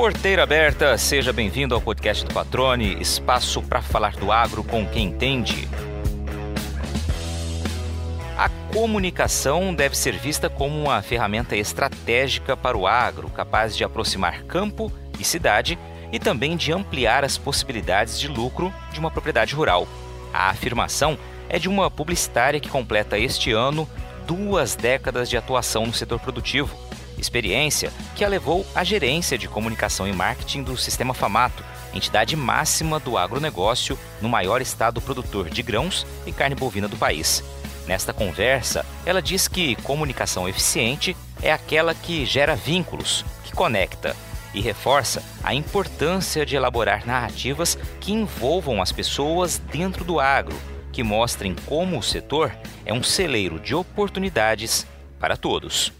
Porteira aberta, seja bem-vindo ao podcast do Patrone, espaço para falar do agro com quem entende. A comunicação deve ser vista como uma ferramenta estratégica para o agro, capaz de aproximar campo e cidade e também de ampliar as possibilidades de lucro de uma propriedade rural. A afirmação é de uma publicitária que completa este ano duas décadas de atuação no setor produtivo experiência que a levou à gerência de comunicação e marketing do Sistema Famato, entidade máxima do agronegócio no maior estado produtor de grãos e carne bovina do país. Nesta conversa, ela diz que comunicação eficiente é aquela que gera vínculos, que conecta e reforça a importância de elaborar narrativas que envolvam as pessoas dentro do agro, que mostrem como o setor é um celeiro de oportunidades para todos.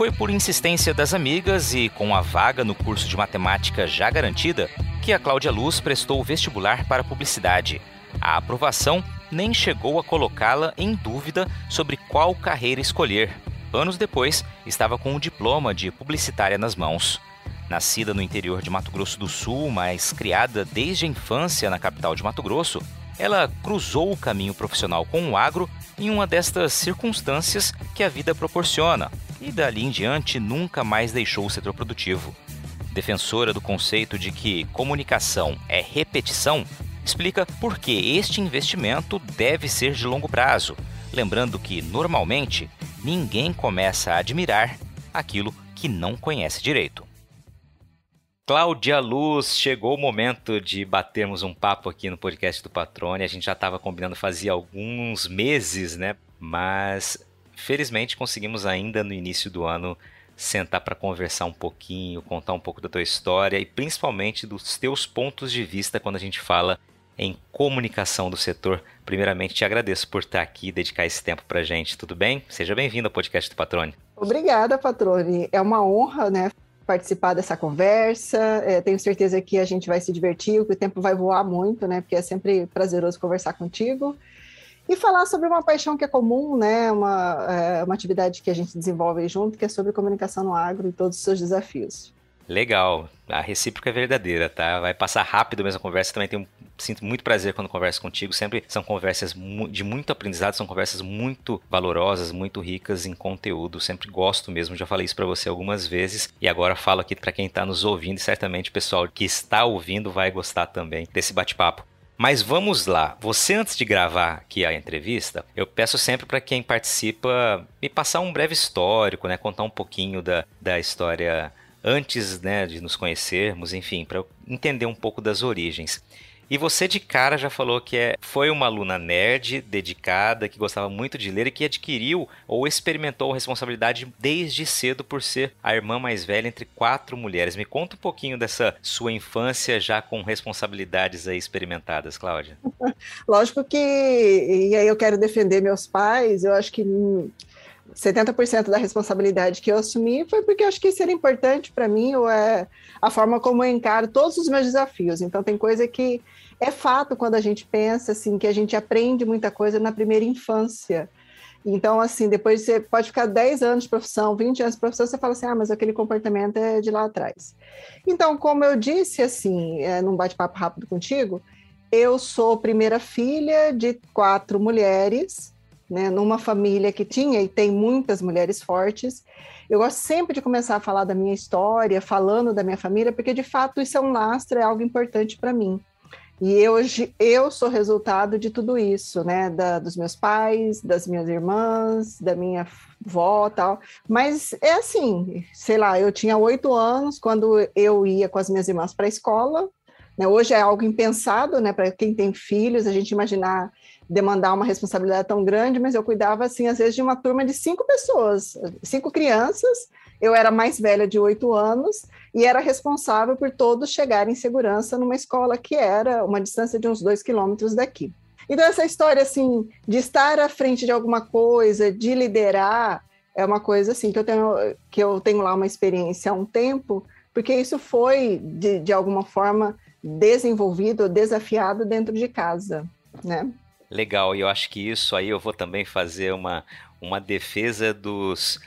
Foi por insistência das amigas e com a vaga no curso de matemática já garantida que a Cláudia Luz prestou o vestibular para publicidade. A aprovação nem chegou a colocá-la em dúvida sobre qual carreira escolher. Anos depois, estava com o diploma de publicitária nas mãos. Nascida no interior de Mato Grosso do Sul, mas criada desde a infância na capital de Mato Grosso, ela cruzou o caminho profissional com o agro em uma destas circunstâncias que a vida proporciona, e dali em diante nunca mais deixou o setor produtivo. Defensora do conceito de que comunicação é repetição, explica por que este investimento deve ser de longo prazo, lembrando que, normalmente, ninguém começa a admirar aquilo que não conhece direito. Cláudia Luz, chegou o momento de batermos um papo aqui no podcast do Patrone. A gente já estava combinando fazia alguns meses, né? Mas Felizmente conseguimos ainda no início do ano sentar para conversar um pouquinho, contar um pouco da tua história e principalmente dos teus pontos de vista quando a gente fala em comunicação do setor. Primeiramente, te agradeço por estar aqui e dedicar esse tempo para gente. Tudo bem? Seja bem-vindo ao podcast do Patrone. Obrigada, Patrone. É uma honra, né, participar dessa conversa. É, tenho certeza que a gente vai se divertir, que o tempo vai voar muito, né? Porque é sempre prazeroso conversar contigo e falar sobre uma paixão que é comum, né? Uma, é, uma atividade que a gente desenvolve junto, que é sobre comunicação no agro e todos os seus desafios. Legal, a recíproca é verdadeira, tá? Vai passar rápido mesmo a conversa. Também tenho, sinto muito prazer quando converso contigo. Sempre são conversas de muito aprendizado, são conversas muito valorosas, muito ricas em conteúdo. Sempre gosto mesmo. Já falei isso para você algumas vezes e agora falo aqui para quem está nos ouvindo e certamente o pessoal que está ouvindo vai gostar também desse bate-papo. Mas vamos lá. Você, antes de gravar aqui a entrevista, eu peço sempre para quem participa me passar um breve histórico, né? Contar um pouquinho da, da história antes né, de nos conhecermos, enfim, para entender um pouco das origens. E você de cara já falou que é, foi uma aluna nerd, dedicada, que gostava muito de ler e que adquiriu ou experimentou responsabilidade desde cedo por ser a irmã mais velha entre quatro mulheres. Me conta um pouquinho dessa sua infância já com responsabilidades aí experimentadas, Cláudia. Lógico que, e aí eu quero defender meus pais, eu acho que 70% da responsabilidade que eu assumi foi porque acho que isso era importante para mim, ou é a forma como eu encaro todos os meus desafios. Então, tem coisa que é fato quando a gente pensa assim que a gente aprende muita coisa na primeira infância. Então, assim, depois você pode ficar 10 anos de profissão, 20 anos de profissão, você fala assim, ah, mas aquele comportamento é de lá atrás. Então, como eu disse, assim, é, num bate-papo rápido contigo, eu sou primeira filha de quatro mulheres, né, numa família que tinha e tem muitas mulheres fortes. Eu gosto sempre de começar a falar da minha história, falando da minha família, porque de fato isso é um lastro, é algo importante para mim. E hoje eu sou resultado de tudo isso, né? Da, dos meus pais, das minhas irmãs, da minha avó tal. Mas é assim, sei lá, eu tinha oito anos quando eu ia com as minhas irmãs para a escola. Né? Hoje é algo impensado, né? Para quem tem filhos, a gente imaginar demandar uma responsabilidade tão grande, mas eu cuidava, assim, às vezes de uma turma de cinco pessoas, cinco crianças, eu era mais velha de oito anos e era responsável por todos chegarem em segurança numa escola que era uma distância de uns dois quilômetros daqui. Então, essa história, assim, de estar à frente de alguma coisa, de liderar, é uma coisa, assim, que eu tenho, que eu tenho lá uma experiência há um tempo, porque isso foi, de, de alguma forma, desenvolvido, desafiado dentro de casa, né? Legal, e eu acho que isso aí eu vou também fazer uma, uma defesa dos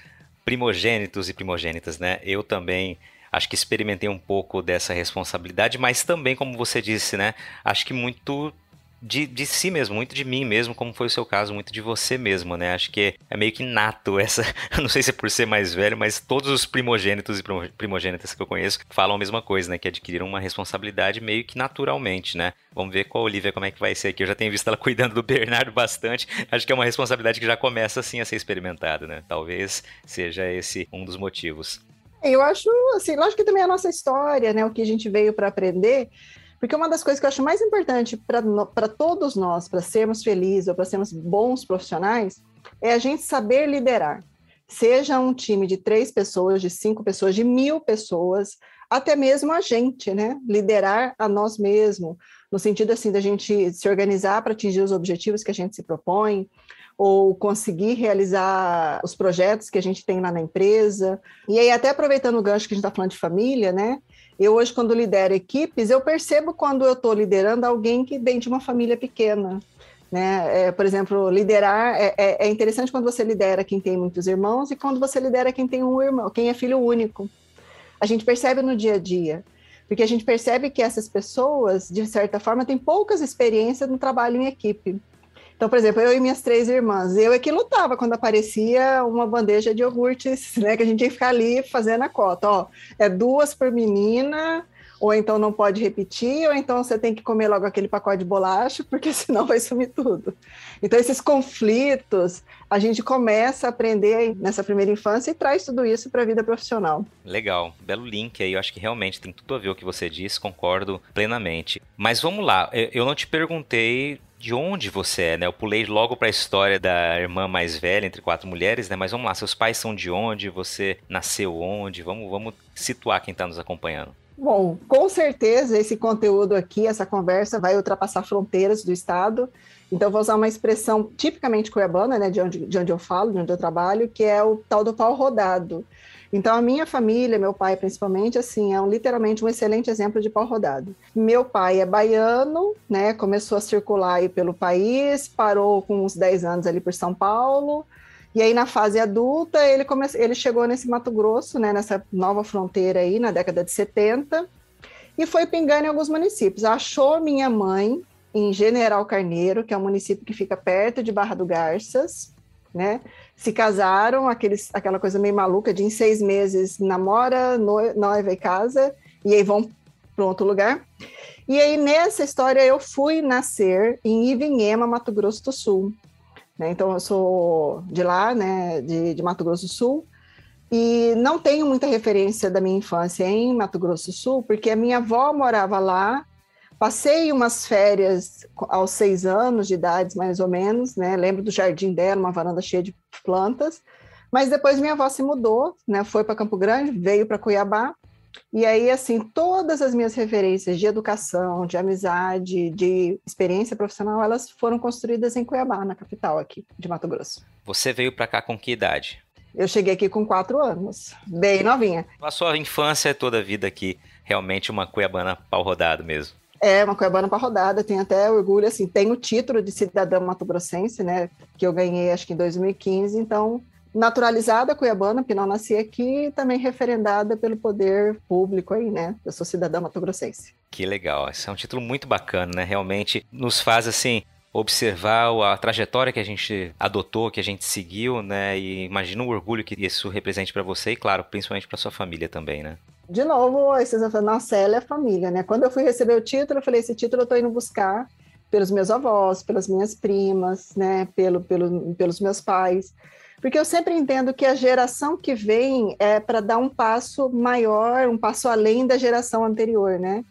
primogênitos e primogênitas, né? Eu também acho que experimentei um pouco dessa responsabilidade, mas também, como você disse, né? Acho que muito de, de si mesmo, muito de mim mesmo, como foi o seu caso, muito de você mesmo, né? Acho que é meio que nato essa. Não sei se é por ser mais velho, mas todos os primogênitos e primogênitas que eu conheço falam a mesma coisa, né? Que adquiriram uma responsabilidade meio que naturalmente, né? Vamos ver com a Olivia como é que vai ser aqui. Eu já tenho visto ela cuidando do Bernardo bastante. Acho que é uma responsabilidade que já começa assim a ser experimentada, né? Talvez seja esse um dos motivos. Eu acho, assim, lógico que também é a nossa história, né? O que a gente veio para aprender. Porque uma das coisas que eu acho mais importante para todos nós, para sermos felizes ou para sermos bons profissionais, é a gente saber liderar. Seja um time de três pessoas, de cinco pessoas, de mil pessoas, até mesmo a gente, né? Liderar a nós mesmos, no sentido assim da gente se organizar para atingir os objetivos que a gente se propõe, ou conseguir realizar os projetos que a gente tem lá na empresa. E aí, até aproveitando o gancho que a gente está falando de família, né? Eu hoje, quando lidero equipes, eu percebo quando eu estou liderando alguém que vem de uma família pequena. Né? É, por exemplo, liderar é, é, é, interessante quando você lidera quem tem muitos irmãos e quando você lidera quem tem um irmão, quem é filho único. A gente percebe no dia a dia, porque a gente percebe que essas pessoas, de certa forma, têm poucas experiências no trabalho em equipe. Então, por exemplo, eu e minhas três irmãs, eu é que lutava quando aparecia uma bandeja de iogurtes, né? Que a gente que ficar ali fazendo a cota. Ó, é duas por menina, ou então não pode repetir, ou então você tem que comer logo aquele pacote de bolacha, porque senão vai sumir tudo. Então, esses conflitos, a gente começa a aprender nessa primeira infância e traz tudo isso para a vida profissional. Legal, belo link aí, eu acho que realmente tem tudo a ver o que você disse, concordo plenamente. Mas vamos lá, eu não te perguntei de onde você é, né? Eu pulei logo para a história da irmã mais velha entre quatro mulheres, né? Mas vamos lá, seus pais são de onde? Você nasceu onde? Vamos, vamos situar quem está nos acompanhando. Bom, com certeza esse conteúdo aqui, essa conversa vai ultrapassar fronteiras do estado. Então vou usar uma expressão tipicamente cuiabana, né, de onde, de onde eu falo, de onde eu trabalho, que é o tal do pau rodado. Então, a minha família, meu pai principalmente, assim, é um, literalmente um excelente exemplo de pau rodado. Meu pai é baiano, né? Começou a circular aí pelo país, parou com uns 10 anos ali por São Paulo. E aí, na fase adulta, ele, come... ele chegou nesse Mato Grosso, né? Nessa nova fronteira aí, na década de 70, e foi pingando em alguns municípios. Achou minha mãe em General Carneiro, que é um município que fica perto de Barra do Garças, né? se casaram, aqueles, aquela coisa meio maluca de em seis meses namora, no, noiva e casa, e aí vão para outro lugar. E aí, nessa história, eu fui nascer em Ivinhema, Mato Grosso do Sul. Né? Então, eu sou de lá, né, de, de Mato Grosso do Sul, e não tenho muita referência da minha infância em Mato Grosso do Sul, porque a minha avó morava lá Passei umas férias aos seis anos de idade, mais ou menos, né? Lembro do jardim dela, uma varanda cheia de plantas. Mas depois minha avó se mudou, né? Foi para Campo Grande, veio para Cuiabá. E aí, assim, todas as minhas referências de educação, de amizade, de experiência profissional, elas foram construídas em Cuiabá, na capital aqui de Mato Grosso. Você veio para cá com que idade? Eu cheguei aqui com quatro anos, bem novinha. A sua infância é toda a vida aqui, realmente uma cuiabana pau rodado mesmo. É, uma Cuiabana para rodada, tem até orgulho, assim, tem o título de cidadã mato-grossense, né, que eu ganhei acho que em 2015, então naturalizada cuiabana, porque não nasci aqui, e também referendada pelo poder público aí, né? Eu sou cidadã mato-grossense. Que legal, esse é um título muito bacana, né? Realmente nos faz assim observar a trajetória que a gente adotou, que a gente seguiu, né? E imagina o orgulho que isso represente para você e, claro, principalmente para sua família também, né? de novo, aí vocês vão falar, nossa, ela é família, né? Quando eu fui receber o título, eu falei, esse título eu tô indo buscar pelos meus avós, pelas minhas primas, né? Pelo, pelo, pelos meus pais. Porque eu sempre entendo que a geração que vem é para dar um passo maior, um passo além da geração anterior, né?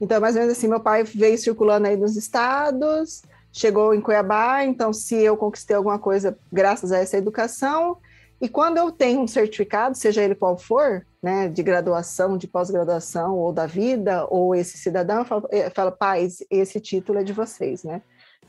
Então, mais ou menos assim, meu pai veio circulando aí nos estados, chegou em Cuiabá, então se eu conquistei alguma coisa graças a essa educação, e quando eu tenho um certificado, seja ele qual for, né, de graduação, de pós-graduação, ou da vida, ou esse cidadão, eu falo, eu falo, pais, esse título é de vocês, né?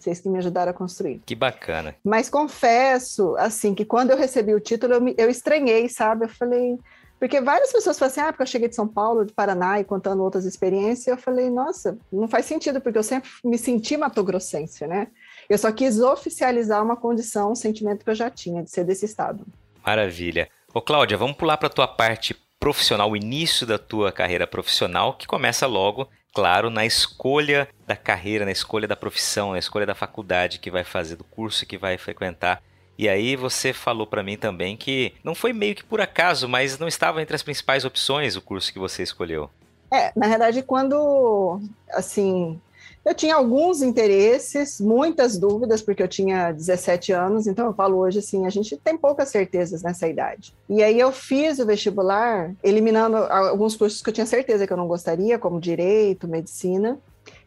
Vocês que me ajudaram a construir. Que bacana. Mas confesso, assim, que quando eu recebi o título, eu, me, eu estranhei, sabe? Eu falei... Porque várias pessoas falam assim, ah, porque eu cheguei de São Paulo, de Paraná, e contando outras experiências, eu falei, nossa, não faz sentido, porque eu sempre me senti matogrossense, né? Eu só quis oficializar uma condição, um sentimento que eu já tinha, de ser desse estado. Maravilha. Ô Cláudia, vamos pular para a tua parte profissional, o início da tua carreira profissional, que começa logo, claro, na escolha da carreira, na escolha da profissão, na escolha da faculdade que vai fazer, do curso que vai frequentar. E aí você falou para mim também que não foi meio que por acaso, mas não estava entre as principais opções o curso que você escolheu. É, na verdade, quando assim, eu tinha alguns interesses, muitas dúvidas, porque eu tinha 17 anos, então eu falo hoje assim, a gente tem poucas certezas nessa idade. E aí eu fiz o vestibular, eliminando alguns cursos que eu tinha certeza que eu não gostaria, como direito, medicina.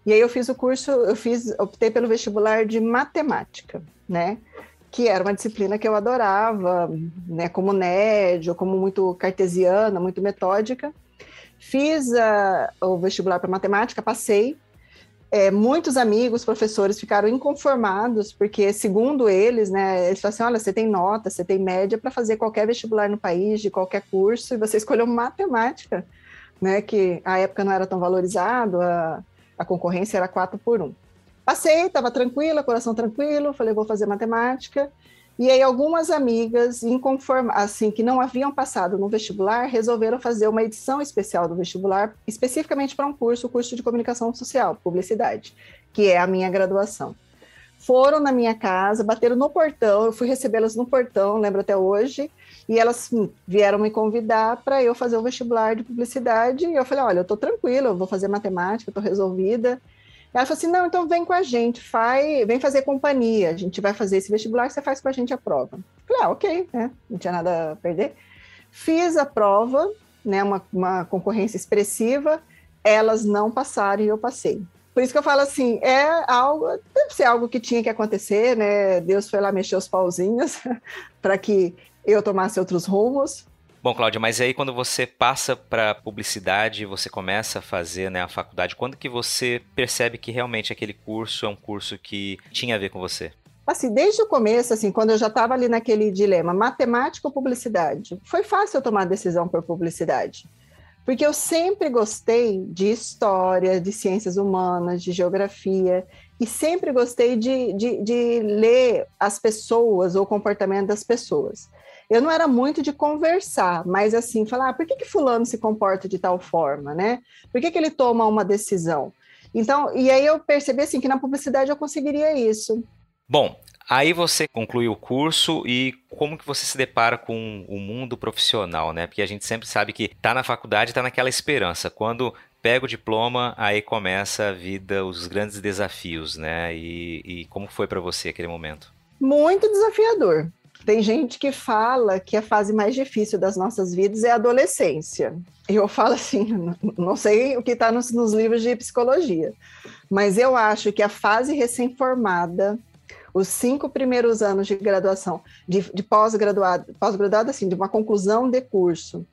E aí eu fiz o curso, eu fiz, optei pelo vestibular de matemática, né? que era uma disciplina que eu adorava, né, como nerd, ou como muito cartesiana, muito metódica. Fiz uh, o vestibular para matemática, passei. É, muitos amigos, professores ficaram inconformados, porque, segundo eles, né, eles falaram assim: olha, você tem nota, você tem média para fazer qualquer vestibular no país, de qualquer curso, e você escolheu matemática, né, que a época não era tão valorizado, a, a concorrência era 4 por 1. Passei, estava tranquila, coração tranquilo, falei, vou fazer matemática. E aí algumas amigas, inconform... assim, que não haviam passado no vestibular, resolveram fazer uma edição especial do vestibular, especificamente para um curso, o curso de comunicação social, publicidade, que é a minha graduação. Foram na minha casa, bateram no portão, eu fui recebê-las no portão, lembro até hoje, e elas hum, vieram me convidar para eu fazer o vestibular de publicidade, e eu falei, olha, eu estou tranquila, eu vou fazer matemática, estou resolvida, ela falou assim: não, então vem com a gente, faz, vem fazer companhia. A gente vai fazer esse vestibular, você faz com a gente a prova. Falei, ah, ok, né? Não tinha nada a perder. Fiz a prova, né? Uma, uma concorrência expressiva, elas não passaram e eu passei. Por isso que eu falo assim, é algo, deve ser algo que tinha que acontecer, né? Deus foi lá mexer os pauzinhos para que eu tomasse outros rumos. Bom, Cláudia, mas aí quando você passa para publicidade, você começa a fazer né, a faculdade, quando que você percebe que realmente aquele curso é um curso que tinha a ver com você? Assim, desde o começo, assim, quando eu já estava ali naquele dilema, matemática ou publicidade, foi fácil eu tomar a decisão por publicidade. Porque eu sempre gostei de história, de ciências humanas, de geografia, e sempre gostei de, de, de ler as pessoas ou o comportamento das pessoas eu não era muito de conversar, mas assim, falar, ah, por que, que fulano se comporta de tal forma, né? Por que, que ele toma uma decisão? Então, e aí eu percebi assim que na publicidade eu conseguiria isso. Bom, aí você conclui o curso e como que você se depara com o mundo profissional, né? Porque a gente sempre sabe que tá na faculdade, tá naquela esperança. Quando pega o diploma, aí começa a vida, os grandes desafios, né? E, e como foi para você aquele momento? Muito desafiador. Tem gente que fala que a fase mais difícil das nossas vidas é a adolescência. Eu falo assim, não sei o que está nos, nos livros de psicologia, mas eu acho que a fase recém-formada, os cinco primeiros anos de graduação, de, de pós-graduado, pós-graduado assim, de uma conclusão de curso,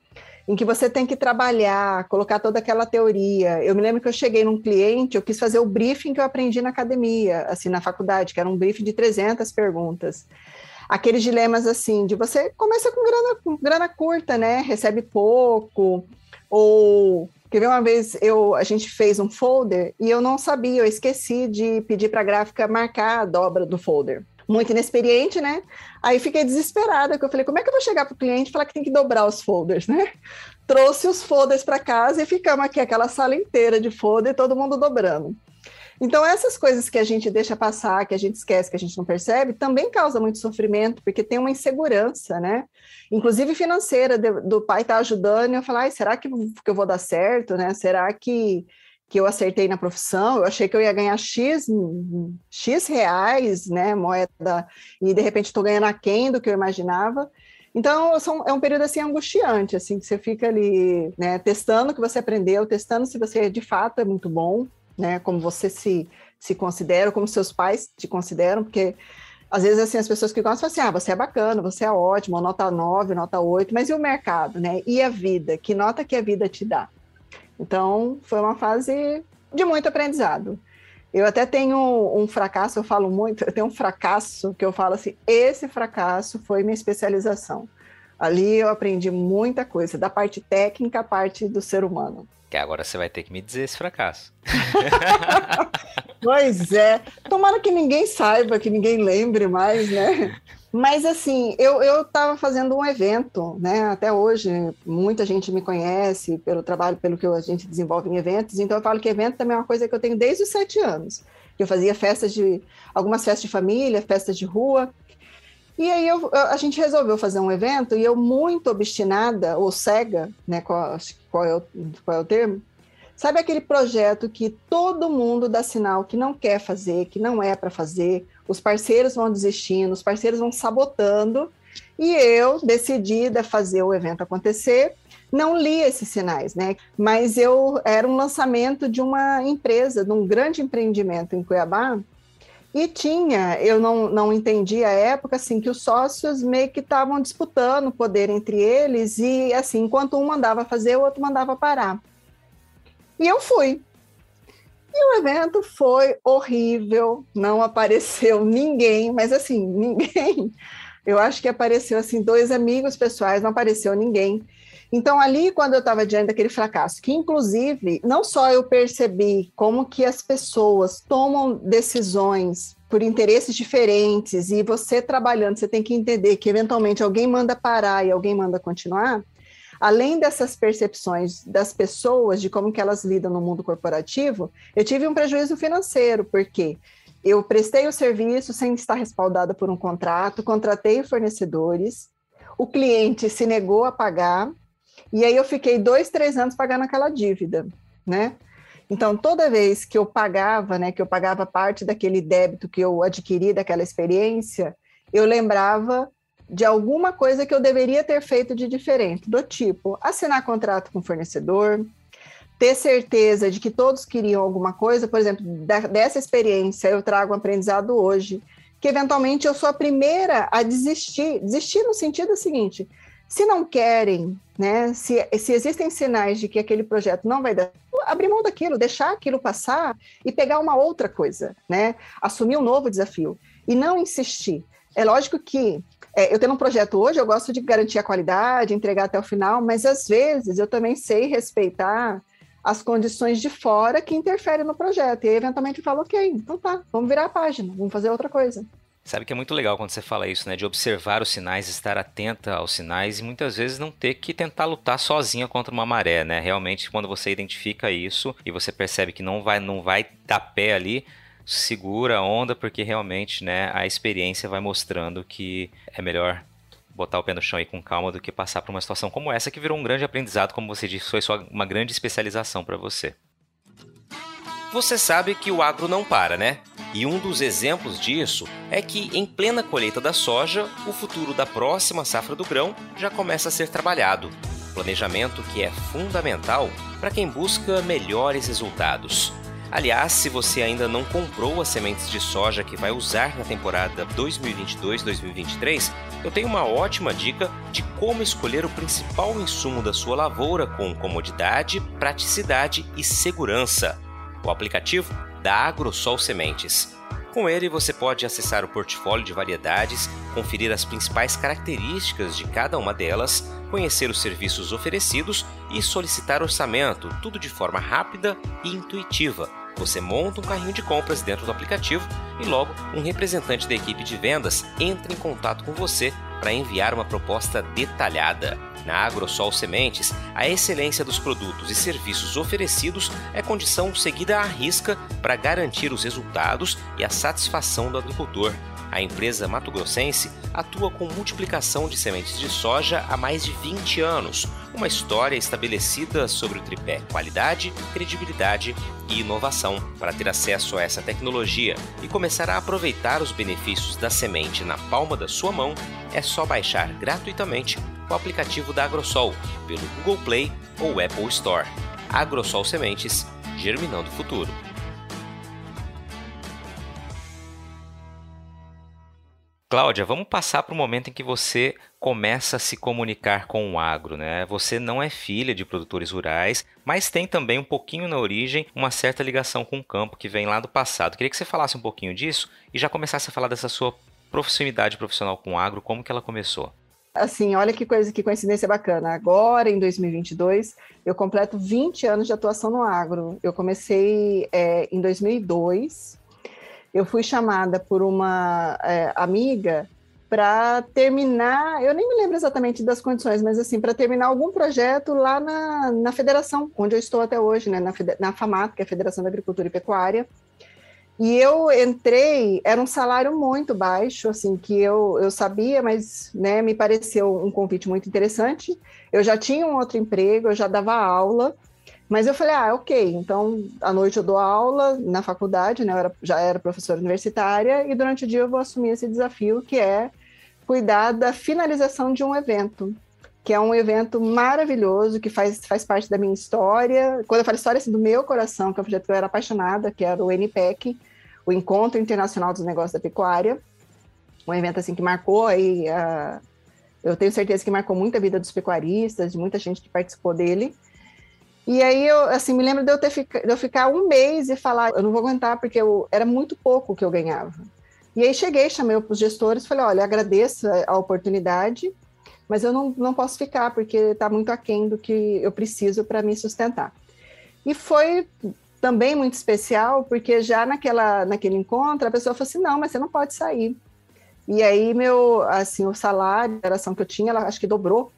em que você tem que trabalhar, colocar toda aquela teoria. Eu me lembro que eu cheguei num cliente, eu quis fazer o briefing que eu aprendi na academia, assim, na faculdade, que era um briefing de 300 perguntas aqueles dilemas assim, de você começa com grana, com grana curta, né? Recebe pouco, ou Quer ver uma vez eu, a gente fez um folder e eu não sabia, eu esqueci de pedir para a gráfica marcar a dobra do folder. Muito inexperiente, né? Aí fiquei desesperada, porque eu falei, como é que eu vou chegar para o cliente e falar que tem que dobrar os folders, né? Trouxe os folders para casa e ficamos aqui, aquela sala inteira de folder, todo mundo dobrando. Então, essas coisas que a gente deixa passar, que a gente esquece, que a gente não percebe, também causa muito sofrimento, porque tem uma insegurança, né? Inclusive financeira, do pai estar tá ajudando e eu falar, será que, que eu vou dar certo, né? Será que, que eu acertei na profissão? Eu achei que eu ia ganhar X, X reais, né, moeda, e de repente estou ganhando aquém do que eu imaginava. Então, são, é um período assim angustiante, assim, que você fica ali, né, testando o que você aprendeu, testando se você de fato é muito bom, né? Como você se, se considera, como seus pais te consideram, porque às vezes assim as pessoas que gostam falam assim: "Ah, você é bacana, você é ótimo, nota 9, nota 8", mas e o mercado, né? E a vida? Que nota que a vida te dá? Então, foi uma fase de muito aprendizado. Eu até tenho um fracasso, eu falo muito, eu tenho um fracasso que eu falo assim: esse fracasso foi minha especialização. Ali eu aprendi muita coisa, da parte técnica à parte do ser humano. Que agora você vai ter que me dizer esse fracasso. pois é. Tomara que ninguém saiba, que ninguém lembre mais, né? Mas assim, eu estava fazendo um evento, né? Até hoje, muita gente me conhece pelo trabalho, pelo que a gente desenvolve em eventos. Então, eu falo que evento também é uma coisa que eu tenho desde os sete anos. Eu fazia festas de algumas festas de família, festas de rua. E aí eu, a gente resolveu fazer um evento e eu muito obstinada ou cega, né? Qual, qual, é, o, qual é o termo? Sabe aquele projeto que todo mundo dá sinal que não quer fazer, que não é para fazer, os parceiros vão desistindo, os parceiros vão sabotando, e eu, decidida fazer o evento acontecer, não li esses sinais, né? Mas eu era um lançamento de uma empresa, de um grande empreendimento em Cuiabá, e tinha, eu não, não entendi a época, assim, que os sócios meio que estavam disputando poder entre eles, e assim, enquanto um mandava fazer, o outro mandava parar. E eu fui. E o evento foi horrível, não apareceu ninguém, mas assim, ninguém. Eu acho que apareceu assim dois amigos pessoais, não apareceu ninguém. Então ali quando eu estava diante daquele fracasso, que inclusive não só eu percebi como que as pessoas tomam decisões por interesses diferentes e você trabalhando, você tem que entender que eventualmente alguém manda parar e alguém manda continuar além dessas percepções das pessoas, de como que elas lidam no mundo corporativo, eu tive um prejuízo financeiro, porque eu prestei o serviço sem estar respaldada por um contrato, contratei fornecedores, o cliente se negou a pagar, e aí eu fiquei dois, três anos pagando aquela dívida, né? Então, toda vez que eu pagava, né, que eu pagava parte daquele débito que eu adquiri daquela experiência, eu lembrava de alguma coisa que eu deveria ter feito de diferente, do tipo assinar contrato com o fornecedor, ter certeza de que todos queriam alguma coisa, por exemplo, da, dessa experiência eu trago um aprendizado hoje, que eventualmente eu sou a primeira a desistir, desistir no sentido seguinte, se não querem, né, se, se existem sinais de que aquele projeto não vai dar, abrir mão daquilo, deixar aquilo passar e pegar uma outra coisa, né, assumir um novo desafio e não insistir. É lógico que é, eu tenho um projeto hoje, eu gosto de garantir a qualidade, entregar até o final, mas às vezes eu também sei respeitar as condições de fora que interferem no projeto. E aí, eventualmente, eu falo, ok, então tá, vamos virar a página, vamos fazer outra coisa. Sabe que é muito legal quando você fala isso, né? De observar os sinais, estar atenta aos sinais e muitas vezes não ter que tentar lutar sozinha contra uma maré, né? Realmente, quando você identifica isso e você percebe que não vai, não vai dar pé ali, segura a onda, porque realmente né, a experiência vai mostrando que é melhor botar o pé no chão aí com calma do que passar por uma situação como essa, que virou um grande aprendizado, como você disse, foi só uma grande especialização para você. Você sabe que o agro não para, né? E um dos exemplos disso é que, em plena colheita da soja, o futuro da próxima safra do grão já começa a ser trabalhado. Planejamento que é fundamental para quem busca melhores resultados. Aliás, se você ainda não comprou as sementes de soja que vai usar na temporada 2022-2023, eu tenho uma ótima dica de como escolher o principal insumo da sua lavoura com comodidade, praticidade e segurança. O aplicativo da AgroSol Sementes. Com ele, você pode acessar o portfólio de variedades, conferir as principais características de cada uma delas, conhecer os serviços oferecidos e solicitar orçamento, tudo de forma rápida e intuitiva você monta um carrinho de compras dentro do aplicativo e logo um representante da equipe de vendas entra em contato com você para enviar uma proposta detalhada. Na AgroSol Sementes, a excelência dos produtos e serviços oferecidos é condição seguida à risca para garantir os resultados e a satisfação do agricultor. A empresa Mato Grossense atua com multiplicação de sementes de soja há mais de 20 anos, uma história estabelecida sobre o tripé qualidade, credibilidade e inovação. Para ter acesso a essa tecnologia e começar a aproveitar os benefícios da semente na palma da sua mão, é só baixar gratuitamente o aplicativo da Agrosol pelo Google Play ou Apple Store. Agrosol Sementes, germinando o futuro. Cláudia, vamos passar para o momento em que você começa a se comunicar com o agro, né? Você não é filha de produtores rurais, mas tem também um pouquinho na origem uma certa ligação com o campo que vem lá do passado. Queria que você falasse um pouquinho disso e já começasse a falar dessa sua proximidade profissional com o agro, como que ela começou? Assim, olha que coisa, que coincidência bacana. Agora, em 2022, eu completo 20 anos de atuação no agro. Eu comecei é, em 2002, eu fui chamada por uma é, amiga para terminar, eu nem me lembro exatamente das condições, mas assim, para terminar algum projeto lá na, na federação, onde eu estou até hoje, né, na, na FAMAT, que é a Federação da Agricultura e Pecuária. E eu entrei, era um salário muito baixo, assim, que eu, eu sabia, mas né, me pareceu um convite muito interessante. Eu já tinha um outro emprego, eu já dava aula, mas eu falei, ah, ok, então à noite eu dou aula na faculdade, né? Eu era, já era professora universitária, e durante o dia eu vou assumir esse desafio que é cuidar da finalização de um evento, que é um evento maravilhoso, que faz, faz parte da minha história. Quando eu falo história assim, do meu coração, que é um projeto que eu era apaixonada, que era o NPEC, o Encontro Internacional dos Negócios da Pecuária, um evento assim que marcou aí, eu tenho certeza que marcou muito a vida dos pecuaristas, de muita gente que participou dele. E aí eu assim me lembro de eu ter de eu ficar um mês e falar, eu não vou aguentar porque eu, era muito pouco o que eu ganhava. E aí cheguei, chamei os gestores, falei, olha, agradeço a oportunidade, mas eu não, não posso ficar porque está muito aquém do que eu preciso para me sustentar. E foi também muito especial porque já naquela naquele encontro a pessoa falou assim, não, mas você não pode sair. E aí meu assim o salário, a geração que eu tinha, ela acho que dobrou.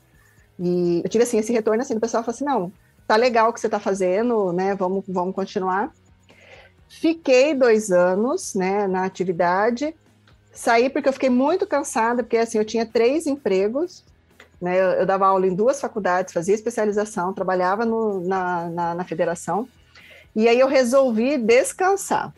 E eu tive assim esse retorno assim, o pessoal falou assim, não, tá legal o que você está fazendo, né? Vamos, vamos continuar. Fiquei dois anos, né, na atividade. Saí porque eu fiquei muito cansada, porque assim eu tinha três empregos, né? Eu, eu dava aula em duas faculdades, fazia especialização, trabalhava no, na, na, na federação. E aí eu resolvi descansar.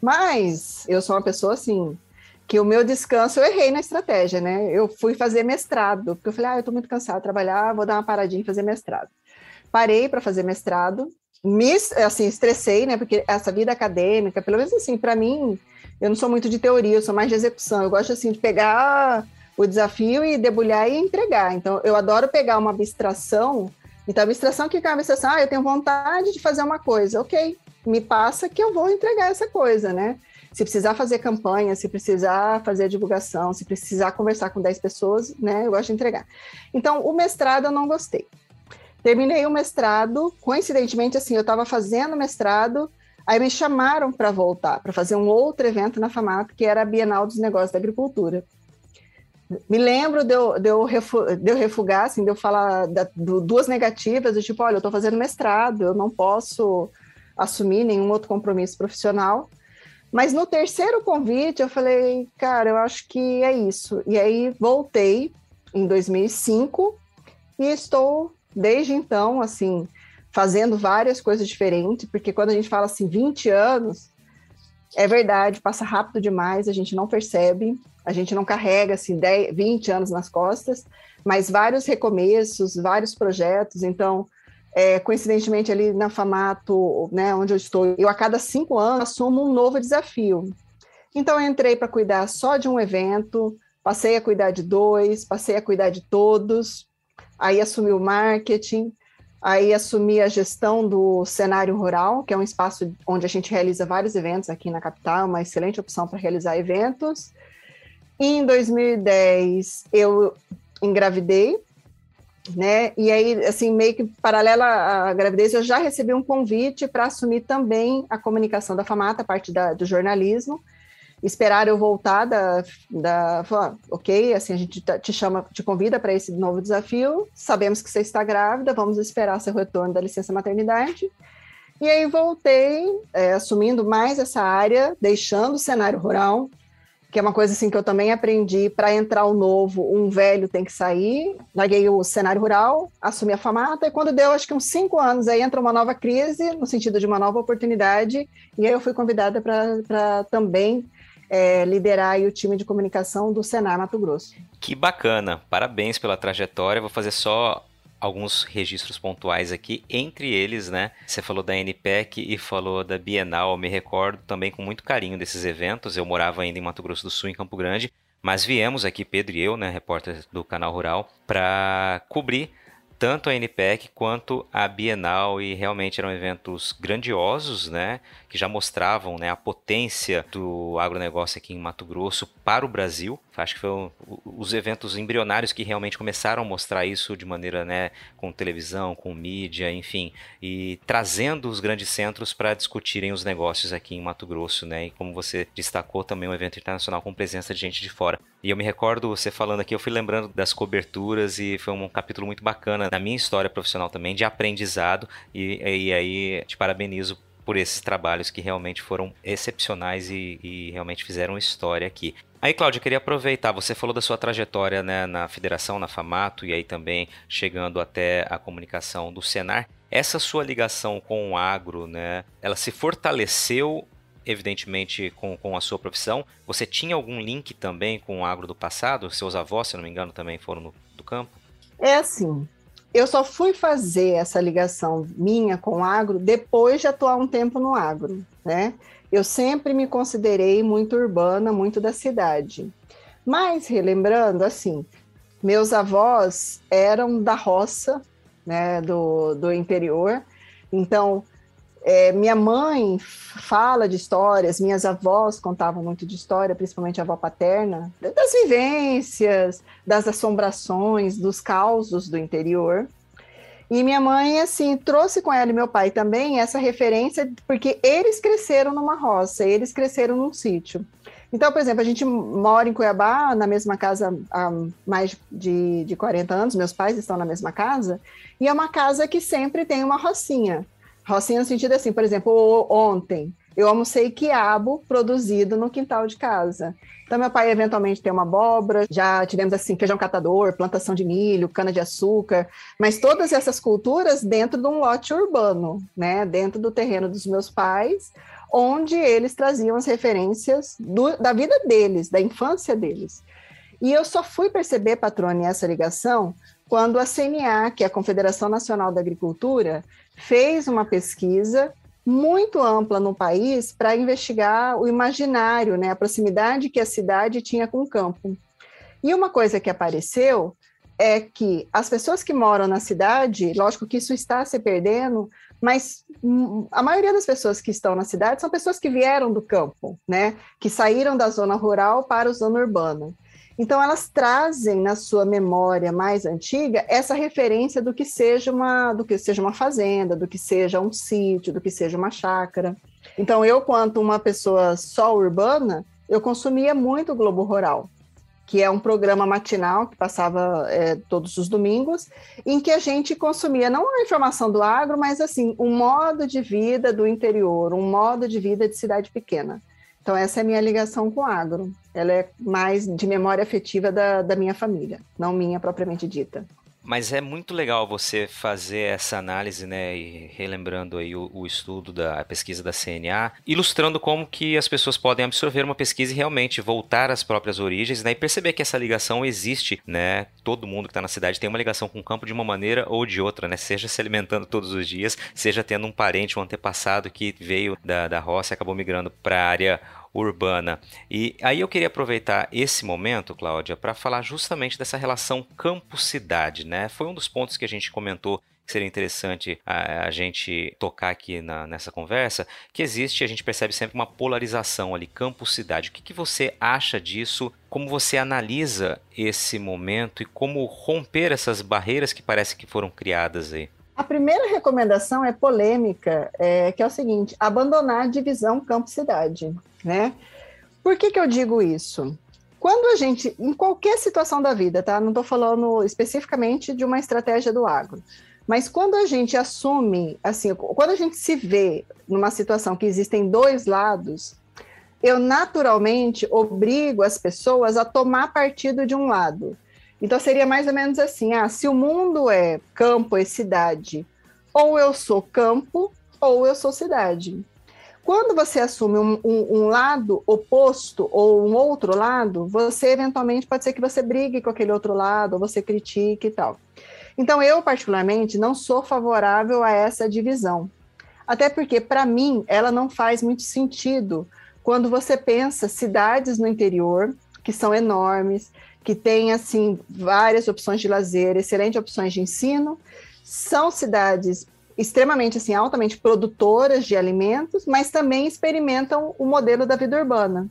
Mas eu sou uma pessoa assim que o meu descanso eu errei na estratégia, né? Eu fui fazer mestrado, porque eu falei, ah, eu tô muito cansada de trabalhar, vou dar uma paradinha e fazer mestrado parei para fazer mestrado, me assim estressei, né? Porque essa vida acadêmica, pelo menos assim, para mim, eu não sou muito de teoria, eu sou mais de execução. Eu gosto assim de pegar o desafio e debulhar e entregar. Então, eu adoro pegar uma abstração. Então, abstração que é uma abstração, ah, eu tenho vontade de fazer uma coisa, ok? Me passa que eu vou entregar essa coisa, né? Se precisar fazer campanha, se precisar fazer divulgação, se precisar conversar com 10 pessoas, né? Eu gosto de entregar. Então, o mestrado eu não gostei. Terminei o mestrado, coincidentemente, assim, eu estava fazendo mestrado, aí me chamaram para voltar, para fazer um outro evento na FAMAT, que era a Bienal dos Negócios da Agricultura. Me lembro de eu, de eu, refu de eu refugar, assim, de eu falar da, do, duas negativas, do tipo, olha, eu estou fazendo mestrado, eu não posso assumir nenhum outro compromisso profissional. Mas no terceiro convite, eu falei, cara, eu acho que é isso. E aí voltei em 2005 e estou desde então, assim, fazendo várias coisas diferentes, porque quando a gente fala assim, 20 anos, é verdade, passa rápido demais, a gente não percebe, a gente não carrega assim 10, 20 anos nas costas, mas vários recomeços, vários projetos, então, é, coincidentemente ali na Famato, né, onde eu estou, eu a cada cinco anos assumo um novo desafio. Então, eu entrei para cuidar só de um evento, passei a cuidar de dois, passei a cuidar de todos, aí assumi o marketing, aí assumi a gestão do cenário rural, que é um espaço onde a gente realiza vários eventos aqui na capital, uma excelente opção para realizar eventos. Em 2010 eu engravidei, né? E aí, assim, meio que paralela à gravidez, eu já recebi um convite para assumir também a comunicação da FAMATA, a parte da, do jornalismo esperar eu voltar da, da falar, ok, assim a gente te chama, te convida para esse novo desafio. Sabemos que você está grávida, vamos esperar seu retorno da licença maternidade. E aí voltei, é, assumindo mais essa área, deixando o cenário rural, que é uma coisa assim que eu também aprendi. Para entrar o novo, um velho tem que sair. Larguei o cenário rural, assumi a famata, e quando deu acho que uns cinco anos, aí entra uma nova crise, no sentido de uma nova oportunidade, e aí eu fui convidada para também é, liderar o time de comunicação do Senar Mato Grosso. Que bacana, parabéns pela trajetória. Vou fazer só alguns registros pontuais aqui, entre eles, né? Você falou da NPEC e falou da Bienal, eu me recordo também com muito carinho desses eventos. Eu morava ainda em Mato Grosso do Sul, em Campo Grande, mas viemos aqui, Pedro e eu, né, repórter do Canal Rural, para cobrir tanto a NPEC quanto a Bienal e realmente eram eventos grandiosos, né, que já mostravam, né, a potência do agronegócio aqui em Mato Grosso para o Brasil. Acho que foram os eventos embrionários que realmente começaram a mostrar isso de maneira, né, com televisão, com mídia, enfim, e trazendo os grandes centros para discutirem os negócios aqui em Mato Grosso, né? E como você destacou também um evento internacional com presença de gente de fora. E eu me recordo você falando aqui, eu fui lembrando das coberturas e foi um capítulo muito bacana na minha história profissional também de aprendizado e, e aí te parabenizo por esses trabalhos que realmente foram excepcionais e, e realmente fizeram história aqui. Aí, Cláudio, queria aproveitar, você falou da sua trajetória né, na federação, na FAMATO, e aí também chegando até a comunicação do Senar. Essa sua ligação com o agro, né, ela se fortaleceu, evidentemente, com, com a sua profissão. Você tinha algum link também com o agro do passado? Seus avós, se não me engano, também foram no, do campo? É assim, eu só fui fazer essa ligação minha com o agro depois de atuar um tempo no agro, né? Eu sempre me considerei muito urbana, muito da cidade. Mas, relembrando, assim, meus avós eram da roça, né, do, do interior. Então, é, minha mãe fala de histórias, minhas avós contavam muito de história, principalmente a avó paterna, das vivências, das assombrações, dos causos do interior. E minha mãe, assim, trouxe com ela e meu pai também essa referência, porque eles cresceram numa roça, eles cresceram num sítio. Então, por exemplo, a gente mora em Cuiabá, na mesma casa há mais de, de 40 anos, meus pais estão na mesma casa, e é uma casa que sempre tem uma rocinha. Rocinha no sentido assim, por exemplo, ontem eu almocei quiabo produzido no quintal de casa. Então, meu pai eventualmente tem uma abóbora, já tivemos assim feijão catador, plantação de milho, cana-de-açúcar, mas todas essas culturas dentro de um lote urbano, né? Dentro do terreno dos meus pais, onde eles traziam as referências do, da vida deles, da infância deles. E eu só fui perceber, patrone, essa ligação quando a CNA, que é a Confederação Nacional da Agricultura, fez uma pesquisa muito ampla no país para investigar o imaginário, né, a proximidade que a cidade tinha com o campo. E uma coisa que apareceu é que as pessoas que moram na cidade, lógico que isso está se perdendo, mas a maioria das pessoas que estão na cidade são pessoas que vieram do campo, né, que saíram da zona rural para a zona urbana. Então, elas trazem na sua memória mais antiga essa referência do que seja uma, do que seja uma fazenda, do que seja um sítio, do que seja uma chácara. Então, eu, quanto uma pessoa só urbana, eu consumia muito Globo Rural, que é um programa matinal que passava é, todos os domingos, em que a gente consumia não a informação do agro, mas assim um modo de vida do interior, um modo de vida de cidade pequena. Então, essa é a minha ligação com o agro. Ela é mais de memória afetiva da, da minha família, não minha propriamente dita. Mas é muito legal você fazer essa análise, né, e relembrando aí o, o, estudo da pesquisa da CNA, ilustrando como que as pessoas podem absorver uma pesquisa e realmente voltar às próprias origens, né, e perceber que essa ligação existe, né, todo mundo que está na cidade tem uma ligação com o campo de uma maneira ou de outra, né, seja se alimentando todos os dias, seja tendo um parente, um antepassado que veio da, da roça e acabou migrando para a área urbana. E aí eu queria aproveitar esse momento, Cláudia, para falar justamente dessa relação campo-cidade, né? Foi um dos pontos que a gente comentou que seria interessante a, a gente tocar aqui na, nessa conversa, que existe, a gente percebe sempre uma polarização ali, campo-cidade. O que, que você acha disso? Como você analisa esse momento e como romper essas barreiras que parece que foram criadas aí? A primeira recomendação é polêmica, é, que é o seguinte: abandonar a divisão campo-cidade, né? Por que, que eu digo isso? Quando a gente, em qualquer situação da vida, tá? Não estou falando especificamente de uma estratégia do agro, mas quando a gente assume, assim, quando a gente se vê numa situação que existem dois lados, eu naturalmente obrigo as pessoas a tomar partido de um lado. Então seria mais ou menos assim: ah, se o mundo é campo e cidade, ou eu sou campo ou eu sou cidade. Quando você assume um, um, um, lado oposto ou um outro lado, você eventualmente pode ser que você brigue com aquele outro lado, ou você critique e tal. Então, eu, particularmente, não sou favorável a essa divisão. Até porque, para mim, ela não faz muito sentido quando você pensa cidades no interior que são enormes, que têm assim várias opções de lazer, excelentes opções de ensino. São cidades extremamente assim altamente produtoras de alimentos, mas também experimentam o modelo da vida urbana.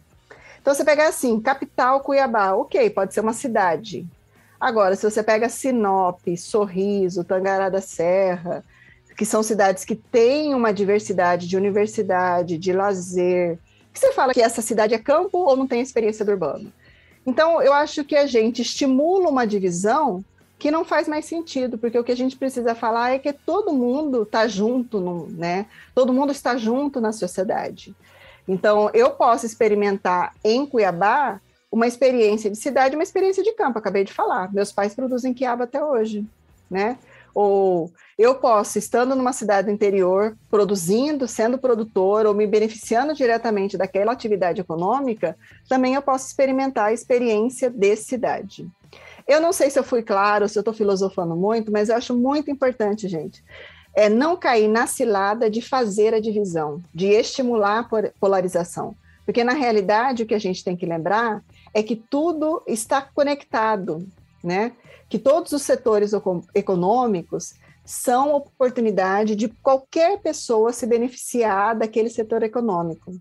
Então você pega assim, capital Cuiabá, OK, pode ser uma cidade. Agora, se você pega Sinop, Sorriso, Tangará da Serra, que são cidades que têm uma diversidade de universidade, de lazer, você fala que essa cidade é campo ou não tem experiência do urbano. Então, eu acho que a gente estimula uma divisão que não faz mais sentido, porque o que a gente precisa falar é que todo mundo está junto, né? Todo mundo está junto na sociedade. Então, eu posso experimentar em Cuiabá uma experiência de cidade, uma experiência de campo. Acabei de falar. Meus pais produzem quiabo até hoje, né? Ou eu posso, estando numa cidade interior, produzindo, sendo produtor ou me beneficiando diretamente daquela atividade econômica, também eu posso experimentar a experiência de cidade. Eu não sei se eu fui claro, se eu estou filosofando muito, mas eu acho muito importante, gente, é não cair na cilada de fazer a divisão, de estimular a polarização. Porque, na realidade, o que a gente tem que lembrar é que tudo está conectado, né? Que todos os setores econômicos são oportunidade de qualquer pessoa se beneficiar daquele setor econômico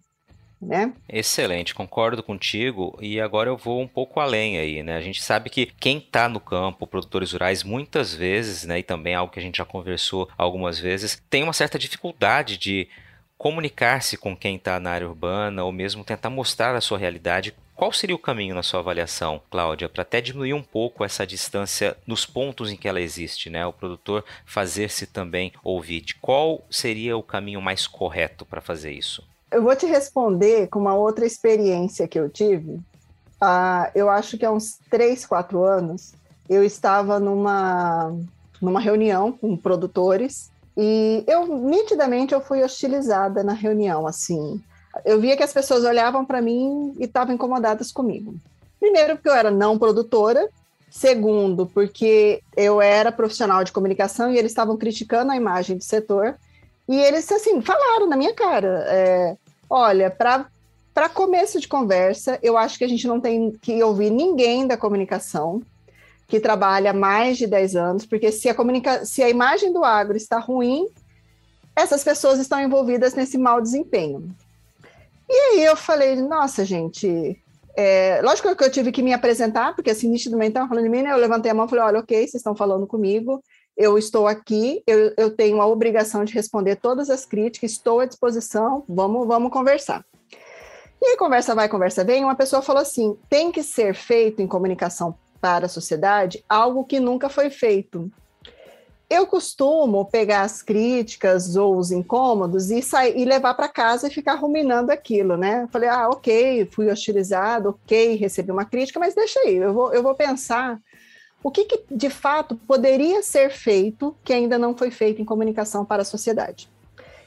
né? Excelente, concordo contigo. E agora eu vou um pouco além aí, né? A gente sabe que quem está no campo, produtores rurais, muitas vezes, né? E também algo que a gente já conversou algumas vezes, tem uma certa dificuldade de comunicar-se com quem está na área urbana ou mesmo tentar mostrar a sua realidade. Qual seria o caminho na sua avaliação, Cláudia, para até diminuir um pouco essa distância nos pontos em que ela existe, né? O produtor fazer-se também ouvir. Qual seria o caminho mais correto para fazer isso? Eu vou te responder com uma outra experiência que eu tive. Uh, eu acho que há uns três, quatro anos, eu estava numa, numa reunião com produtores e eu, nitidamente, eu fui hostilizada na reunião, assim. Eu via que as pessoas olhavam para mim e estavam incomodadas comigo. Primeiro, porque eu era não produtora. Segundo, porque eu era profissional de comunicação e eles estavam criticando a imagem do setor. E eles, assim, falaram na minha cara: é, olha, para começo de conversa, eu acho que a gente não tem que ouvir ninguém da comunicação que trabalha mais de 10 anos, porque se a, comunica se a imagem do agro está ruim, essas pessoas estão envolvidas nesse mau desempenho. E aí eu falei, nossa, gente, é, lógico que eu tive que me apresentar, porque assim, nitidamente estavam falando de mim, né? Eu levantei a mão e falei, olha, ok, vocês estão falando comigo, eu estou aqui, eu, eu tenho a obrigação de responder todas as críticas, estou à disposição, vamos, vamos conversar. E aí, conversa vai, conversa vem, uma pessoa falou assim: tem que ser feito em comunicação para a sociedade algo que nunca foi feito. Eu costumo pegar as críticas ou os incômodos e, sair, e levar para casa e ficar ruminando aquilo, né? Falei, ah, ok, fui hostilizado, ok, recebi uma crítica, mas deixa aí, eu vou, eu vou pensar o que, que, de fato poderia ser feito que ainda não foi feito em comunicação para a sociedade.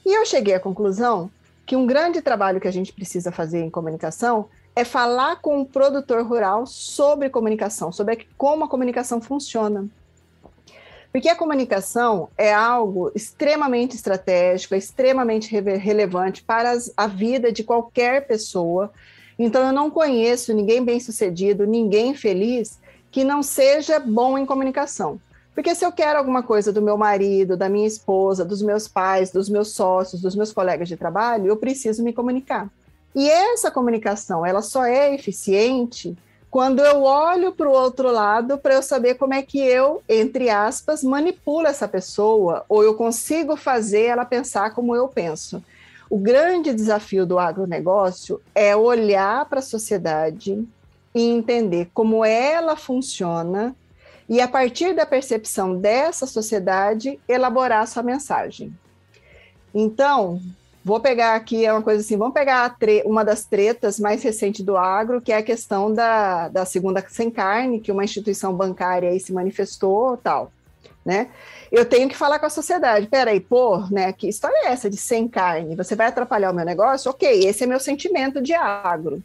E eu cheguei à conclusão que um grande trabalho que a gente precisa fazer em comunicação é falar com o produtor rural sobre comunicação, sobre como a comunicação funciona. Porque a comunicação é algo extremamente estratégico, é extremamente relevante para a vida de qualquer pessoa. Então, eu não conheço ninguém bem-sucedido, ninguém feliz que não seja bom em comunicação. Porque se eu quero alguma coisa do meu marido, da minha esposa, dos meus pais, dos meus sócios, dos meus colegas de trabalho, eu preciso me comunicar. E essa comunicação, ela só é eficiente quando eu olho para o outro lado para eu saber como é que eu, entre aspas, manipulo essa pessoa ou eu consigo fazer ela pensar como eu penso. O grande desafio do agronegócio é olhar para a sociedade, e entender como ela funciona e, a partir da percepção dessa sociedade, elaborar sua mensagem. Então, vou pegar aqui, é uma coisa assim, vamos pegar uma das tretas mais recentes do agro, que é a questão da, da segunda sem carne, que uma instituição bancária aí se manifestou tal, né? Eu tenho que falar com a sociedade, peraí, pô, né, que história é essa de sem carne? Você vai atrapalhar o meu negócio? Ok, esse é meu sentimento de agro.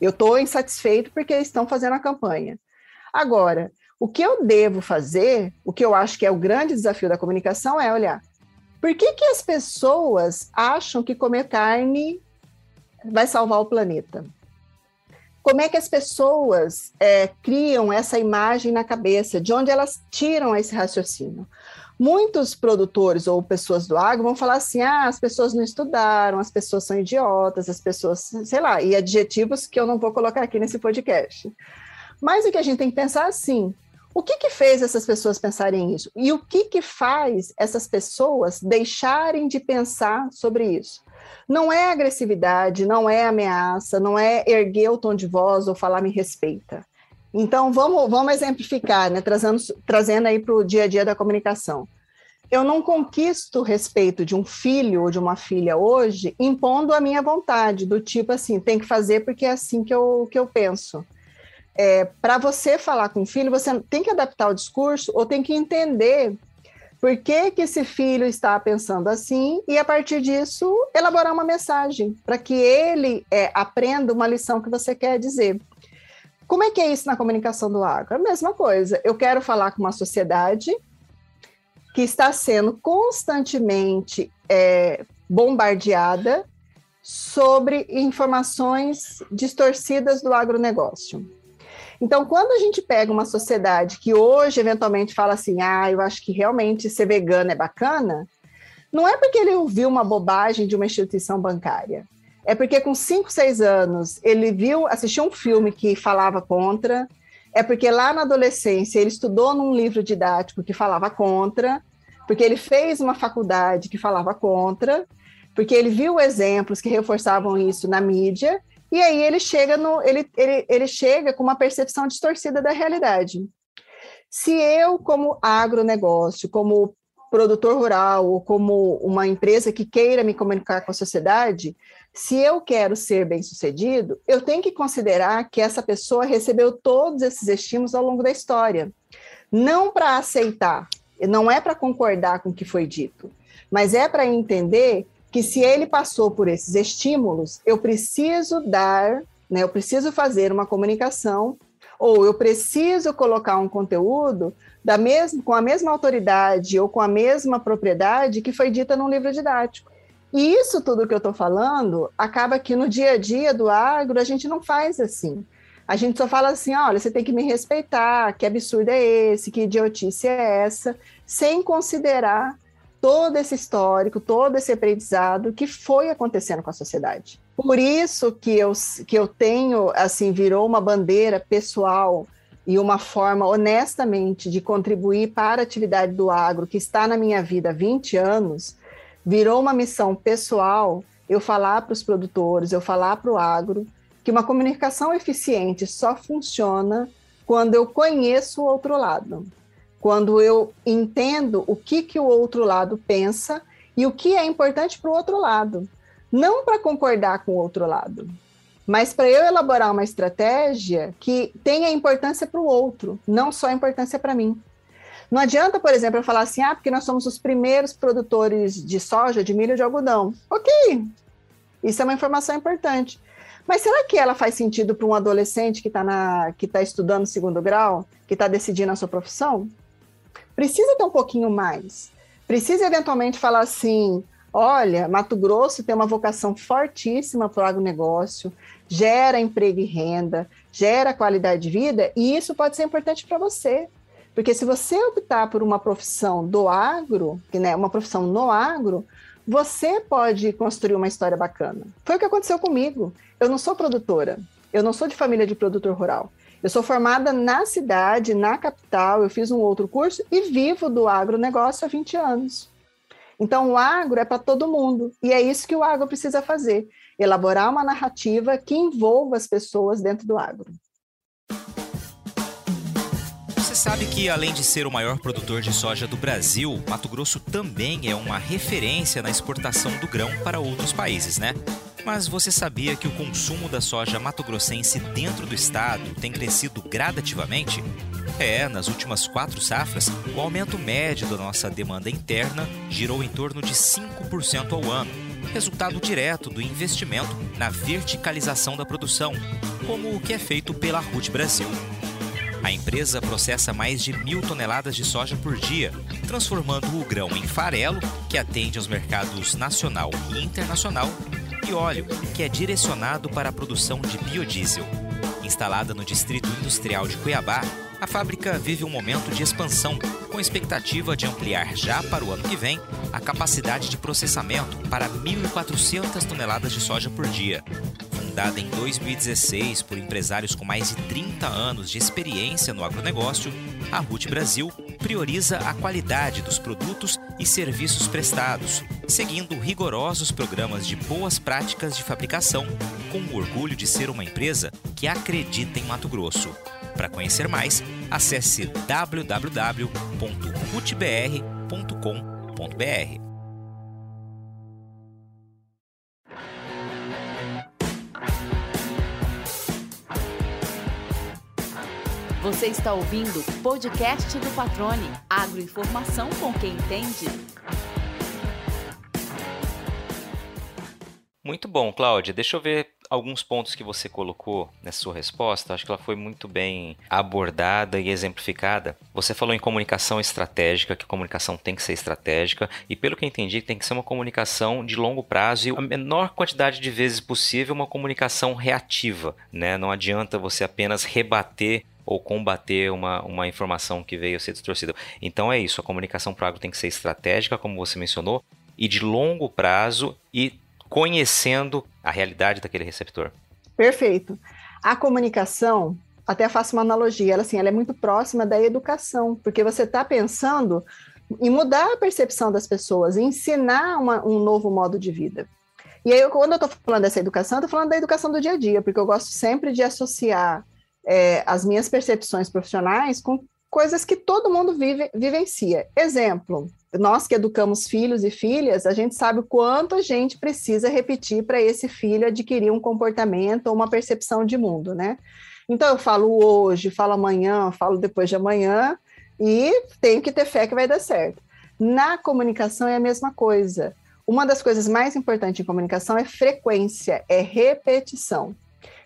Eu estou insatisfeito porque estão fazendo a campanha. Agora, o que eu devo fazer, o que eu acho que é o grande desafio da comunicação é olhar por que, que as pessoas acham que comer carne vai salvar o planeta? como é que as pessoas é, criam essa imagem na cabeça, de onde elas tiram esse raciocínio. Muitos produtores ou pessoas do agro vão falar assim: ah, as pessoas não estudaram, as pessoas são idiotas, as pessoas, sei lá, e adjetivos que eu não vou colocar aqui nesse podcast. Mas o que a gente tem que pensar assim: o que, que fez essas pessoas pensarem isso? E o que, que faz essas pessoas deixarem de pensar sobre isso? Não é agressividade, não é ameaça, não é erguer o tom de voz ou falar me respeita. Então, vamos, vamos exemplificar, né? trazendo, trazendo aí para o dia a dia da comunicação. Eu não conquisto o respeito de um filho ou de uma filha hoje impondo a minha vontade, do tipo assim, tem que fazer porque é assim que eu, que eu penso é, para você falar com o filho, você tem que adaptar o discurso ou tem que entender por que, que esse filho está pensando assim e, a partir disso, elaborar uma mensagem para que ele é, aprenda uma lição que você quer dizer. Como é que é isso na comunicação do agro? A mesma coisa. Eu quero falar com uma sociedade que está sendo constantemente é, bombardeada sobre informações distorcidas do agronegócio. Então, quando a gente pega uma sociedade que hoje eventualmente fala assim, ah, eu acho que realmente ser vegano é bacana, não é porque ele ouviu uma bobagem de uma instituição bancária. É porque com 5, 6 anos ele viu, assistiu um filme que falava contra, é porque lá na adolescência ele estudou num livro didático que falava contra, porque ele fez uma faculdade que falava contra, porque ele viu exemplos que reforçavam isso na mídia, e aí ele chega no ele, ele, ele chega com uma percepção distorcida da realidade. Se eu, como agronegócio, como produtor rural ou como uma empresa que queira me comunicar com a sociedade, se eu quero ser bem-sucedido, eu tenho que considerar que essa pessoa recebeu todos esses estímulos ao longo da história. Não para aceitar, não é para concordar com o que foi dito, mas é para entender que se ele passou por esses estímulos, eu preciso dar, né, eu preciso fazer uma comunicação ou eu preciso colocar um conteúdo da mesma, com a mesma autoridade ou com a mesma propriedade que foi dita num livro didático. E isso tudo que eu estou falando acaba que no dia a dia do agro a gente não faz assim. A gente só fala assim: olha, você tem que me respeitar, que absurdo é esse, que idiotice é essa, sem considerar todo esse histórico, todo esse aprendizado que foi acontecendo com a sociedade. Por isso que eu, que eu tenho, assim, virou uma bandeira pessoal e uma forma, honestamente, de contribuir para a atividade do agro, que está na minha vida há 20 anos, virou uma missão pessoal eu falar para os produtores, eu falar para o agro, que uma comunicação eficiente só funciona quando eu conheço o outro lado quando eu entendo o que, que o outro lado pensa e o que é importante para o outro lado. Não para concordar com o outro lado, mas para eu elaborar uma estratégia que tenha importância para o outro, não só importância para mim. Não adianta, por exemplo, eu falar assim, ah, porque nós somos os primeiros produtores de soja, de milho, de algodão. Ok, isso é uma informação importante. Mas será que ela faz sentido para um adolescente que está tá estudando segundo grau, que está decidindo a sua profissão? precisa ter um pouquinho mais. Precisa eventualmente falar assim: olha, Mato Grosso tem uma vocação fortíssima para o agronegócio, gera emprego e renda, gera qualidade de vida, e isso pode ser importante para você. Porque se você optar por uma profissão do agro, né, uma profissão no agro, você pode construir uma história bacana. Foi o que aconteceu comigo. Eu não sou produtora, eu não sou de família de produtor rural. Eu sou formada na cidade, na capital, eu fiz um outro curso e vivo do agronegócio há 20 anos. Então, o agro é para todo mundo, e é isso que o agro precisa fazer: elaborar uma narrativa que envolva as pessoas dentro do agro. Sabe que, além de ser o maior produtor de soja do Brasil, Mato Grosso também é uma referência na exportação do grão para outros países, né? Mas você sabia que o consumo da soja mato-grossense dentro do estado tem crescido gradativamente? É, nas últimas quatro safras, o aumento médio da nossa demanda interna girou em torno de 5% ao ano, resultado direto do investimento na verticalização da produção, como o que é feito pela RUT Brasil. A empresa processa mais de mil toneladas de soja por dia, transformando o grão em farelo, que atende aos mercados nacional e internacional, e óleo, que é direcionado para a produção de biodiesel. Instalada no Distrito Industrial de Cuiabá, a fábrica vive um momento de expansão, com expectativa de ampliar já para o ano que vem a capacidade de processamento para 1.400 toneladas de soja por dia. Fundada em 2016 por empresários com mais de 30 anos de experiência no agronegócio, a RUT Brasil prioriza a qualidade dos produtos e serviços prestados, seguindo rigorosos programas de boas práticas de fabricação, com o orgulho de ser uma empresa que acredita em Mato Grosso. Para conhecer mais, acesse www.rutbr.com.br. Você está ouvindo o podcast do Patrone. Agroinformação com quem entende. Muito bom, Cláudia. Deixa eu ver alguns pontos que você colocou nessa sua resposta. Acho que ela foi muito bem abordada e exemplificada. Você falou em comunicação estratégica, que comunicação tem que ser estratégica, e pelo que eu entendi, tem que ser uma comunicação de longo prazo e a menor quantidade de vezes possível uma comunicação reativa. Né? Não adianta você apenas rebater ou combater uma, uma informação que veio a ser distorcida. Então é isso, a comunicação para o agro tem que ser estratégica, como você mencionou, e de longo prazo e conhecendo a realidade daquele receptor. Perfeito. A comunicação, até faço uma analogia, ela, assim, ela é muito próxima da educação, porque você está pensando em mudar a percepção das pessoas, em ensinar uma, um novo modo de vida. E aí, quando eu estou falando dessa educação, estou falando da educação do dia a dia, porque eu gosto sempre de associar é, as minhas percepções profissionais com coisas que todo mundo vive, vivencia. Exemplo, nós que educamos filhos e filhas, a gente sabe o quanto a gente precisa repetir para esse filho adquirir um comportamento ou uma percepção de mundo, né? Então eu falo hoje, falo amanhã, falo depois de amanhã e tenho que ter fé que vai dar certo. Na comunicação é a mesma coisa. Uma das coisas mais importantes em comunicação é frequência, é repetição.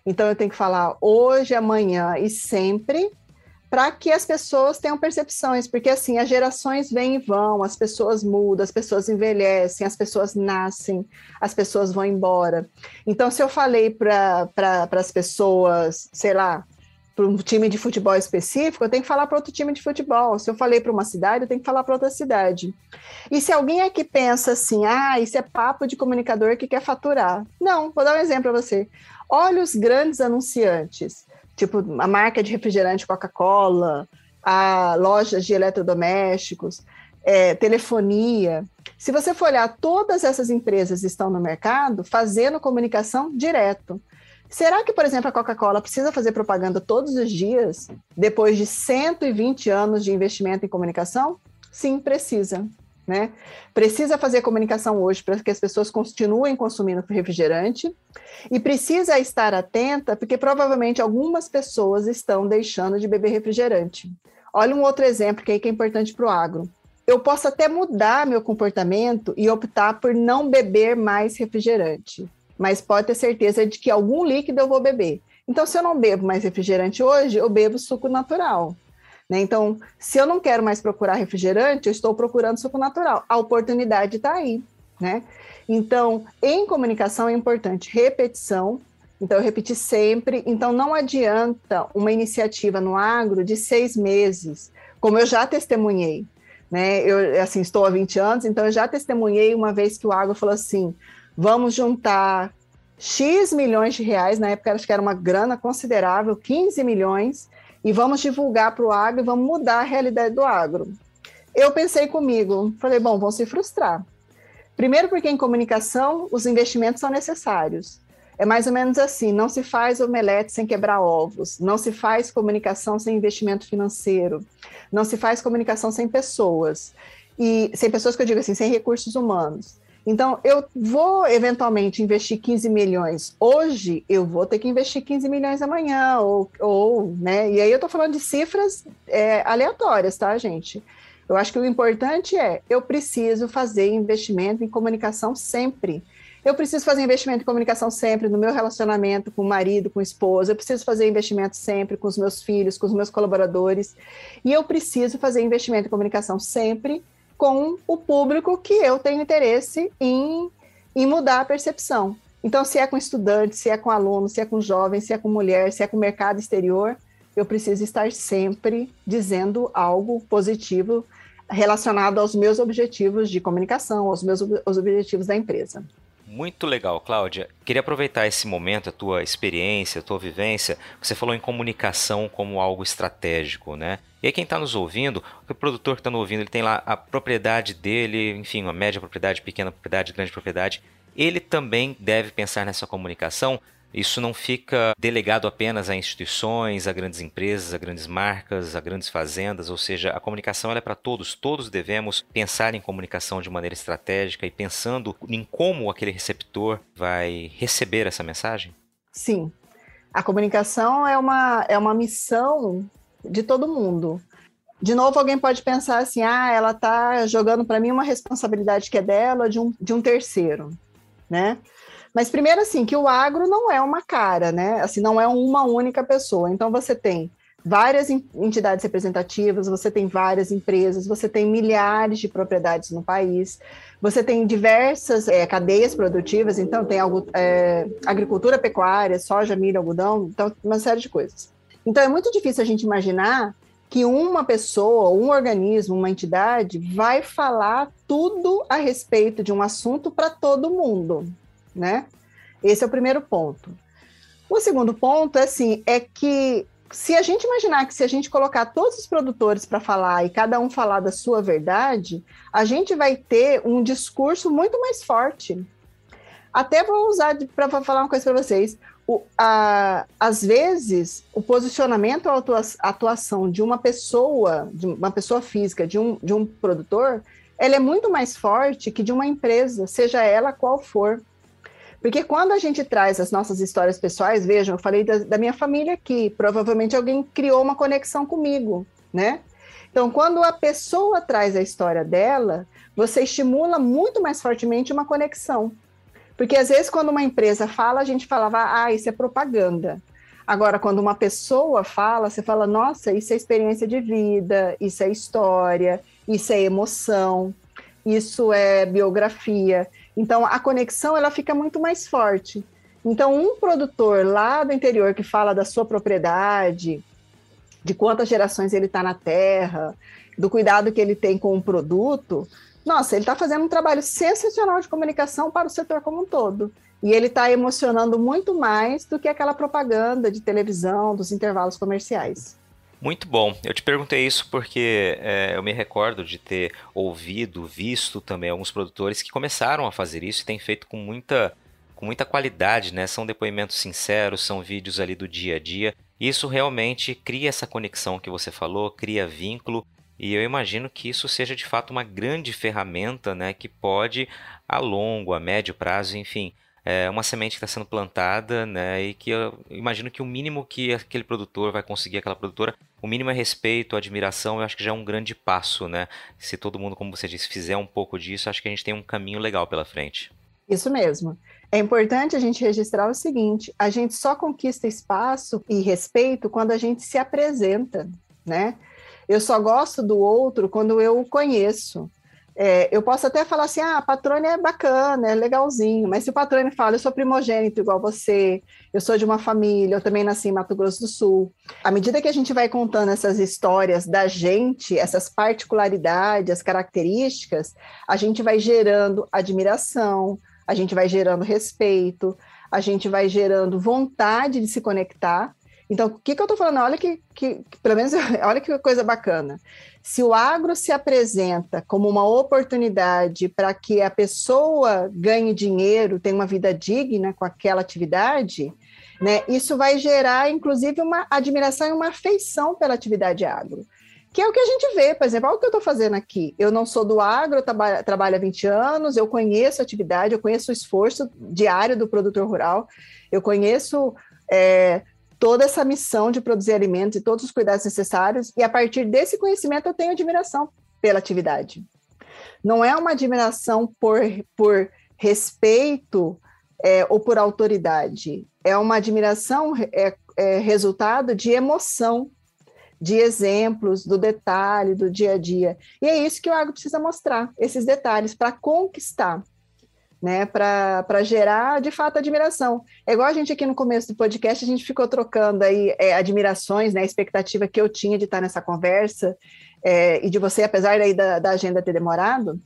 Então eu tenho que falar hoje, amanhã e sempre para que as pessoas tenham percepções, porque assim, as gerações vêm e vão, as pessoas mudam, as pessoas envelhecem, as pessoas nascem, as pessoas vão embora. Então, se eu falei para pra, as pessoas, sei lá, para um time de futebol específico, eu tenho que falar para outro time de futebol. Se eu falei para uma cidade, eu tenho que falar para outra cidade. E se alguém aqui pensa assim, ah, isso é papo de comunicador que quer faturar. Não, vou dar um exemplo para você. Olha os grandes anunciantes, tipo a marca de refrigerante Coca-Cola, a lojas de eletrodomésticos, é, telefonia. Se você for olhar, todas essas empresas estão no mercado fazendo comunicação direto. Será que, por exemplo, a Coca-Cola precisa fazer propaganda todos os dias, depois de 120 anos de investimento em comunicação? Sim, precisa. Né? Precisa fazer comunicação hoje para que as pessoas continuem consumindo refrigerante e precisa estar atenta porque provavelmente algumas pessoas estão deixando de beber refrigerante. Olha um outro exemplo que, é, que é importante para o agro. Eu posso até mudar meu comportamento e optar por não beber mais refrigerante, mas pode ter certeza de que algum líquido eu vou beber. Então, se eu não bebo mais refrigerante hoje, eu bebo suco natural. Né? Então, se eu não quero mais procurar refrigerante, eu estou procurando suco natural. A oportunidade está aí. Né? Então, em comunicação é importante repetição. Então, eu repeti sempre. Então, não adianta uma iniciativa no agro de seis meses, como eu já testemunhei. Né? Eu, assim, estou há 20 anos, então eu já testemunhei uma vez que o agro falou assim: vamos juntar X milhões de reais, na época acho que era uma grana considerável, 15 milhões, e vamos divulgar para o agro e vamos mudar a realidade do agro. Eu pensei comigo, falei, bom, vão se frustrar. Primeiro, porque em comunicação os investimentos são necessários. É mais ou menos assim: não se faz omelete sem quebrar ovos, não se faz comunicação sem investimento financeiro, não se faz comunicação sem pessoas. E sem pessoas que eu digo assim, sem recursos humanos. Então, eu vou eventualmente investir 15 milhões hoje, eu vou ter que investir 15 milhões amanhã, ou, ou né? E aí eu estou falando de cifras é, aleatórias, tá, gente? Eu acho que o importante é, eu preciso fazer investimento em comunicação sempre. Eu preciso fazer investimento em comunicação sempre no meu relacionamento com o marido, com a esposa. Eu preciso fazer investimento sempre com os meus filhos, com os meus colaboradores. E eu preciso fazer investimento em comunicação sempre com o público que eu tenho interesse em, em mudar a percepção. Então, se é com estudante, se é com aluno, se é com jovem, se é com mulher, se é com mercado exterior, eu preciso estar sempre dizendo algo positivo relacionado aos meus objetivos de comunicação, aos meus os objetivos da empresa. Muito legal, Cláudia. Queria aproveitar esse momento, a tua experiência, a tua vivência. Você falou em comunicação como algo estratégico, né? E aí quem está nos ouvindo, o produtor que está nos ouvindo, ele tem lá a propriedade dele, enfim, uma média propriedade, pequena propriedade, grande propriedade. Ele também deve pensar nessa comunicação isso não fica delegado apenas a instituições, a grandes empresas, a grandes marcas, a grandes fazendas, ou seja, a comunicação é para todos. Todos devemos pensar em comunicação de maneira estratégica e pensando em como aquele receptor vai receber essa mensagem? Sim. A comunicação é uma, é uma missão de todo mundo. De novo, alguém pode pensar assim: ah, ela está jogando para mim uma responsabilidade que é dela de um, de um terceiro, né? Mas primeiro assim, que o agro não é uma cara, né? Assim, não é uma única pessoa. Então você tem várias entidades representativas, você tem várias empresas, você tem milhares de propriedades no país, você tem diversas é, cadeias produtivas, então tem algo, é, agricultura, pecuária, soja, milho, algodão, então uma série de coisas. Então é muito difícil a gente imaginar que uma pessoa, um organismo, uma entidade vai falar tudo a respeito de um assunto para todo mundo né? Esse é o primeiro ponto. O segundo ponto é assim, é que se a gente imaginar que se a gente colocar todos os produtores para falar e cada um falar da sua verdade, a gente vai ter um discurso muito mais forte. Até vou usar para falar uma coisa para vocês. O, a, às vezes, o posicionamento ou a atuação de uma pessoa, de uma pessoa física, de um, de um produtor, ela é muito mais forte que de uma empresa, seja ela qual for. Porque quando a gente traz as nossas histórias pessoais, vejam, eu falei da, da minha família aqui, provavelmente alguém criou uma conexão comigo, né? Então, quando a pessoa traz a história dela, você estimula muito mais fortemente uma conexão. Porque às vezes, quando uma empresa fala, a gente falava, ah, isso é propaganda. Agora, quando uma pessoa fala, você fala, nossa, isso é experiência de vida, isso é história, isso é emoção, isso é biografia. Então a conexão ela fica muito mais forte. Então um produtor lá do interior que fala da sua propriedade, de quantas gerações ele está na terra, do cuidado que ele tem com o produto, nossa, ele está fazendo um trabalho sensacional de comunicação para o setor como um todo. E ele está emocionando muito mais do que aquela propaganda de televisão, dos intervalos comerciais. Muito bom. Eu te perguntei isso porque é, eu me recordo de ter ouvido, visto também alguns produtores que começaram a fazer isso e têm feito com muita, com muita qualidade, né? São depoimentos sinceros, são vídeos ali do dia a dia. Isso realmente cria essa conexão que você falou, cria vínculo. E eu imagino que isso seja de fato uma grande ferramenta, né, que pode a longo, a médio prazo, enfim, é uma semente que está sendo plantada, né? E que eu imagino que o mínimo que aquele produtor vai conseguir, aquela produtora, o mínimo é respeito, admiração, eu acho que já é um grande passo, né? Se todo mundo, como você disse, fizer um pouco disso, acho que a gente tem um caminho legal pela frente. Isso mesmo. É importante a gente registrar o seguinte: a gente só conquista espaço e respeito quando a gente se apresenta, né? Eu só gosto do outro quando eu o conheço. É, eu posso até falar assim, ah, a patrone é bacana, é legalzinho, mas se o patrone fala, eu sou primogênito igual você, eu sou de uma família, eu também nasci em Mato Grosso do Sul. À medida que a gente vai contando essas histórias da gente, essas particularidades, as características, a gente vai gerando admiração, a gente vai gerando respeito, a gente vai gerando vontade de se conectar. Então, o que, que eu estou falando? Olha que, que, pelo menos, olha que coisa bacana. Se o agro se apresenta como uma oportunidade para que a pessoa ganhe dinheiro, tenha uma vida digna com aquela atividade, né, isso vai gerar, inclusive, uma admiração e uma afeição pela atividade agro. Que é o que a gente vê, por exemplo, olha o que eu estou fazendo aqui. Eu não sou do agro, eu trabalho, há 20 anos, eu conheço a atividade, eu conheço o esforço diário do produtor rural, eu conheço é, toda essa missão de produzir alimentos e todos os cuidados necessários, e a partir desse conhecimento eu tenho admiração pela atividade. Não é uma admiração por, por respeito é, ou por autoridade, é uma admiração é, é resultado de emoção, de exemplos, do detalhe, do dia a dia. E é isso que o agro precisa mostrar, esses detalhes, para conquistar. Né, para gerar de fato admiração. É igual a gente aqui no começo do podcast, a gente ficou trocando aí é, admirações, né, a expectativa que eu tinha de estar nessa conversa é, e de você, apesar daí da, da agenda ter demorado,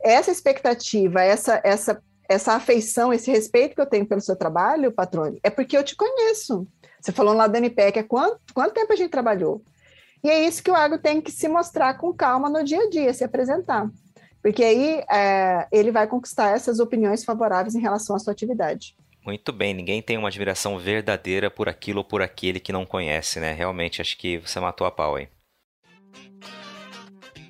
essa expectativa, essa, essa, essa afeição, esse respeito que eu tenho pelo seu trabalho, Patrone, é porque eu te conheço. Você falou lá da NPEC, é quanto, quanto tempo a gente trabalhou? E é isso que o agro tem que se mostrar com calma no dia a dia, se apresentar porque aí é, ele vai conquistar essas opiniões favoráveis em relação à sua atividade. Muito bem, ninguém tem uma admiração verdadeira por aquilo ou por aquele que não conhece, né? Realmente acho que você matou a pau aí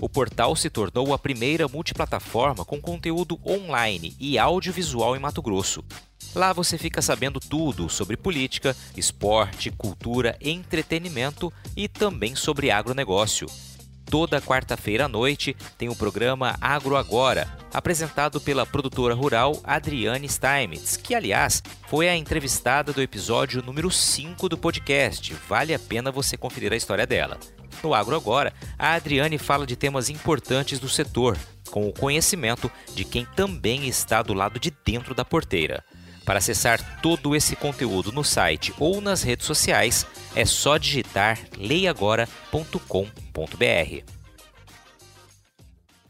O portal se tornou a primeira multiplataforma com conteúdo online e audiovisual em Mato Grosso. Lá você fica sabendo tudo sobre política, esporte, cultura, entretenimento e também sobre agronegócio. Toda quarta-feira à noite tem o programa Agro Agora, apresentado pela produtora rural Adriane Steinmetz, que, aliás, foi a entrevistada do episódio número 5 do podcast. Vale a pena você conferir a história dela. No Agro Agora, a Adriane fala de temas importantes do setor, com o conhecimento de quem também está do lado de dentro da porteira. Para acessar todo esse conteúdo no site ou nas redes sociais, é só digitar leiagora.com.br.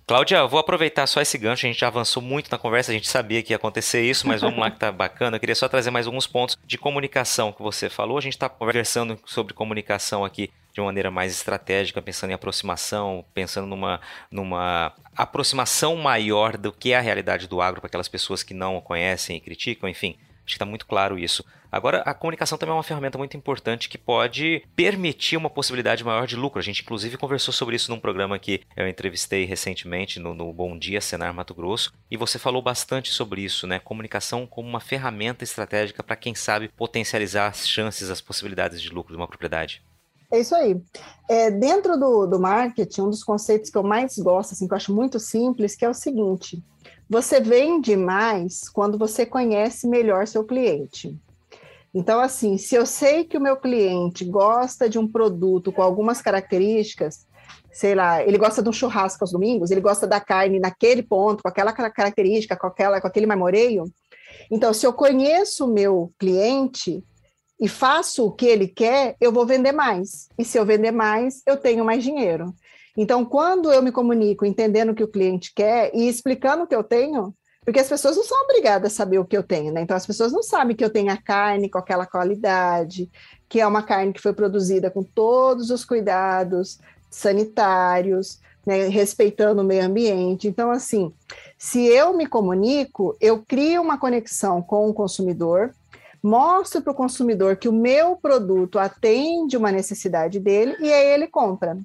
Cláudia, vou aproveitar só esse gancho, a gente já avançou muito na conversa, a gente sabia que ia acontecer isso, mas vamos lá que tá bacana. Eu queria só trazer mais alguns pontos de comunicação que você falou. A gente está conversando sobre comunicação aqui de uma maneira mais estratégica, pensando em aproximação, pensando numa, numa aproximação maior do que é a realidade do agro para aquelas pessoas que não conhecem e criticam, enfim. Acho que está muito claro isso. Agora, a comunicação também é uma ferramenta muito importante que pode permitir uma possibilidade maior de lucro. A gente, inclusive, conversou sobre isso num programa que eu entrevistei recentemente no, no Bom Dia Senar Mato Grosso, e você falou bastante sobre isso, né? Comunicação como uma ferramenta estratégica para quem sabe potencializar as chances, as possibilidades de lucro de uma propriedade. É isso aí. É, dentro do, do marketing, um dos conceitos que eu mais gosto, assim, que eu acho muito simples, que é o seguinte: você vende mais quando você conhece melhor seu cliente. Então, assim, se eu sei que o meu cliente gosta de um produto com algumas características, sei lá, ele gosta de um churrasco aos domingos, ele gosta da carne naquele ponto, com aquela característica, com, aquela, com aquele marmoreio. Então, se eu conheço o meu cliente, e faço o que ele quer, eu vou vender mais. E se eu vender mais, eu tenho mais dinheiro. Então, quando eu me comunico entendendo o que o cliente quer e explicando o que eu tenho, porque as pessoas não são obrigadas a saber o que eu tenho, né? Então, as pessoas não sabem que eu tenho a carne com aquela qualidade, que é uma carne que foi produzida com todos os cuidados sanitários, né? respeitando o meio ambiente. Então, assim, se eu me comunico, eu crio uma conexão com o consumidor, mostro para o consumidor que o meu produto atende uma necessidade dele e aí ele compra.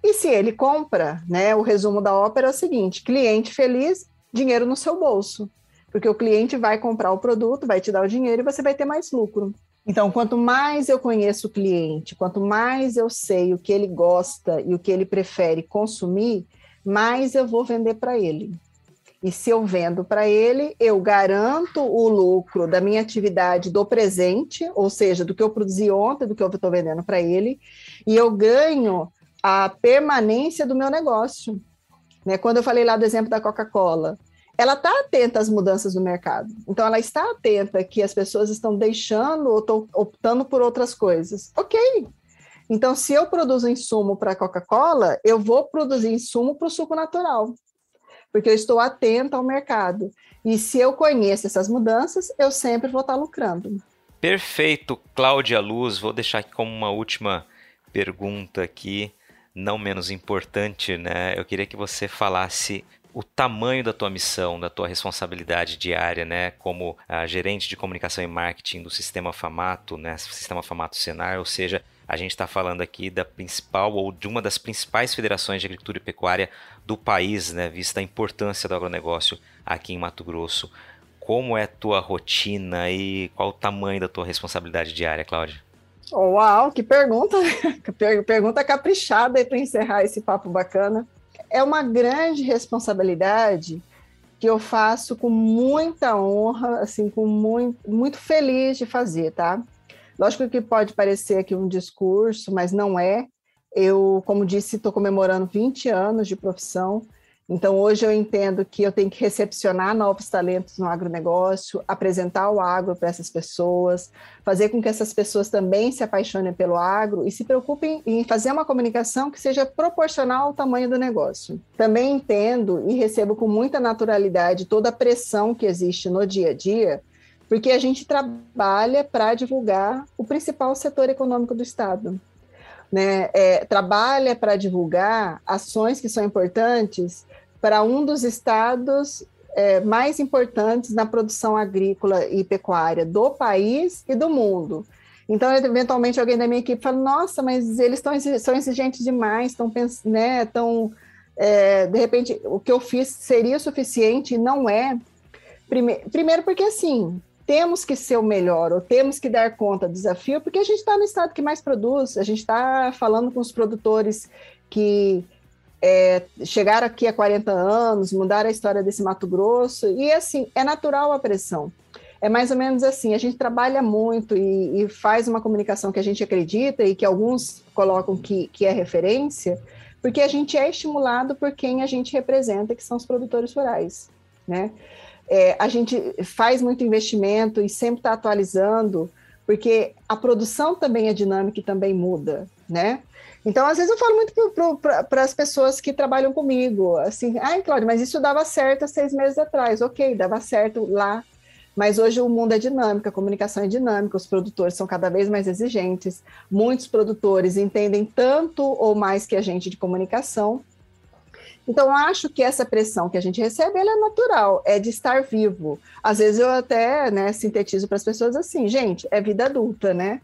E se ele compra, né, o resumo da ópera é o seguinte: cliente feliz, dinheiro no seu bolso. Porque o cliente vai comprar o produto, vai te dar o dinheiro e você vai ter mais lucro. Então, quanto mais eu conheço o cliente, quanto mais eu sei o que ele gosta e o que ele prefere consumir, mais eu vou vender para ele. E se eu vendo para ele, eu garanto o lucro da minha atividade do presente, ou seja, do que eu produzi ontem, do que eu estou vendendo para ele, e eu ganho a permanência do meu negócio. Né? Quando eu falei lá do exemplo da Coca-Cola, ela está atenta às mudanças do mercado. Então, ela está atenta que as pessoas estão deixando ou estão optando por outras coisas. Ok. Então, se eu produzo insumo para a Coca-Cola, eu vou produzir insumo para o suco natural porque eu estou atenta ao mercado. E se eu conheço essas mudanças, eu sempre vou estar lucrando. Perfeito, Cláudia Luz. Vou deixar aqui como uma última pergunta aqui, não menos importante, né? Eu queria que você falasse o tamanho da tua missão, da tua responsabilidade diária, né, como gerente de comunicação e marketing do Sistema Famato, né, Sistema Famato Senar, ou seja, a gente está falando aqui da principal ou de uma das principais federações de agricultura e pecuária do país, né, vista a importância do agronegócio aqui em Mato Grosso. Como é a tua rotina e qual o tamanho da tua responsabilidade diária, Cláudia? Uau, que pergunta! pergunta caprichada para encerrar esse papo bacana. É uma grande responsabilidade que eu faço com muita honra, assim, com muito, muito feliz de fazer, tá? Lógico que pode parecer aqui um discurso, mas não é. Eu, como disse, estou comemorando 20 anos de profissão. Então, hoje eu entendo que eu tenho que recepcionar novos talentos no agronegócio, apresentar o agro para essas pessoas, fazer com que essas pessoas também se apaixonem pelo agro e se preocupem em fazer uma comunicação que seja proporcional ao tamanho do negócio. Também entendo e recebo com muita naturalidade toda a pressão que existe no dia a dia porque a gente trabalha para divulgar o principal setor econômico do Estado. Né? É, trabalha para divulgar ações que são importantes para um dos estados é, mais importantes na produção agrícola e pecuária do país e do mundo. Então, eventualmente, alguém da minha equipe fala: Nossa, mas eles tão, são exigentes demais, estão né, tão, é, de repente, o que eu fiz seria suficiente e não é. Prime primeiro, porque assim, temos que ser o melhor, ou temos que dar conta do desafio, porque a gente está no estado que mais produz, a gente está falando com os produtores que é, chegaram aqui há 40 anos, mudaram a história desse Mato Grosso, e assim, é natural a pressão. É mais ou menos assim, a gente trabalha muito e, e faz uma comunicação que a gente acredita e que alguns colocam que, que é referência, porque a gente é estimulado por quem a gente representa, que são os produtores rurais, né? É, a gente faz muito investimento e sempre está atualizando, porque a produção também é dinâmica e também muda, né? Então, às vezes eu falo muito para as pessoas que trabalham comigo, assim, ai, Cláudia, mas isso dava certo há seis meses atrás. Ok, dava certo lá, mas hoje o mundo é dinâmico, a comunicação é dinâmica, os produtores são cada vez mais exigentes, muitos produtores entendem tanto ou mais que a gente de comunicação, então, acho que essa pressão que a gente recebe é natural, é de estar vivo. Às vezes eu até né, sintetizo para as pessoas assim, gente, é vida adulta, né?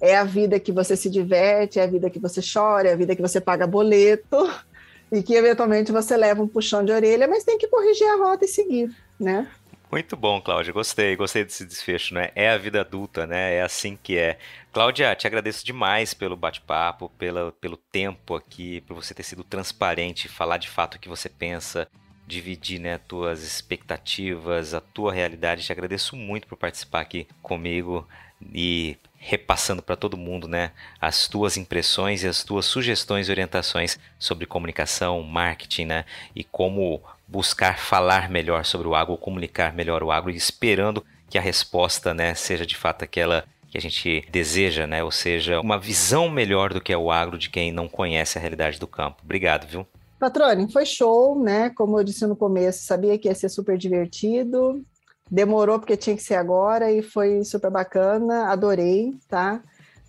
É a vida que você se diverte, é a vida que você chora, é a vida que você paga boleto e que eventualmente você leva um puxão de orelha, mas tem que corrigir a rota e seguir, né? Muito bom, Cláudia. Gostei, gostei desse desfecho, né? É a vida adulta, né? É assim que é. Cláudia, te agradeço demais pelo bate-papo, pelo tempo aqui, por você ter sido transparente, falar de fato o que você pensa, dividir né, tuas expectativas, a tua realidade. Te agradeço muito por participar aqui comigo e repassando para todo mundo né, as tuas impressões e as tuas sugestões e orientações sobre comunicação, marketing né, e como buscar falar melhor sobre o agro, comunicar melhor o agro, esperando que a resposta né, seja de fato aquela que a gente deseja, né? Ou seja, uma visão melhor do que é o agro de quem não conhece a realidade do campo. Obrigado, viu? Patrone, foi show, né? Como eu disse no começo, sabia que ia ser super divertido. Demorou porque tinha que ser agora e foi super bacana. Adorei, tá?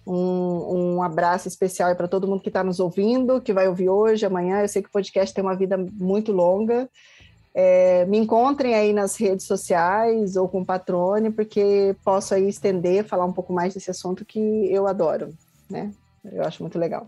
Um, um abraço especial para todo mundo que está nos ouvindo, que vai ouvir hoje, amanhã. Eu sei que o podcast tem uma vida muito longa. É, me encontrem aí nas redes sociais ou com o Patrone, porque posso aí estender, falar um pouco mais desse assunto que eu adoro, né? Eu acho muito legal.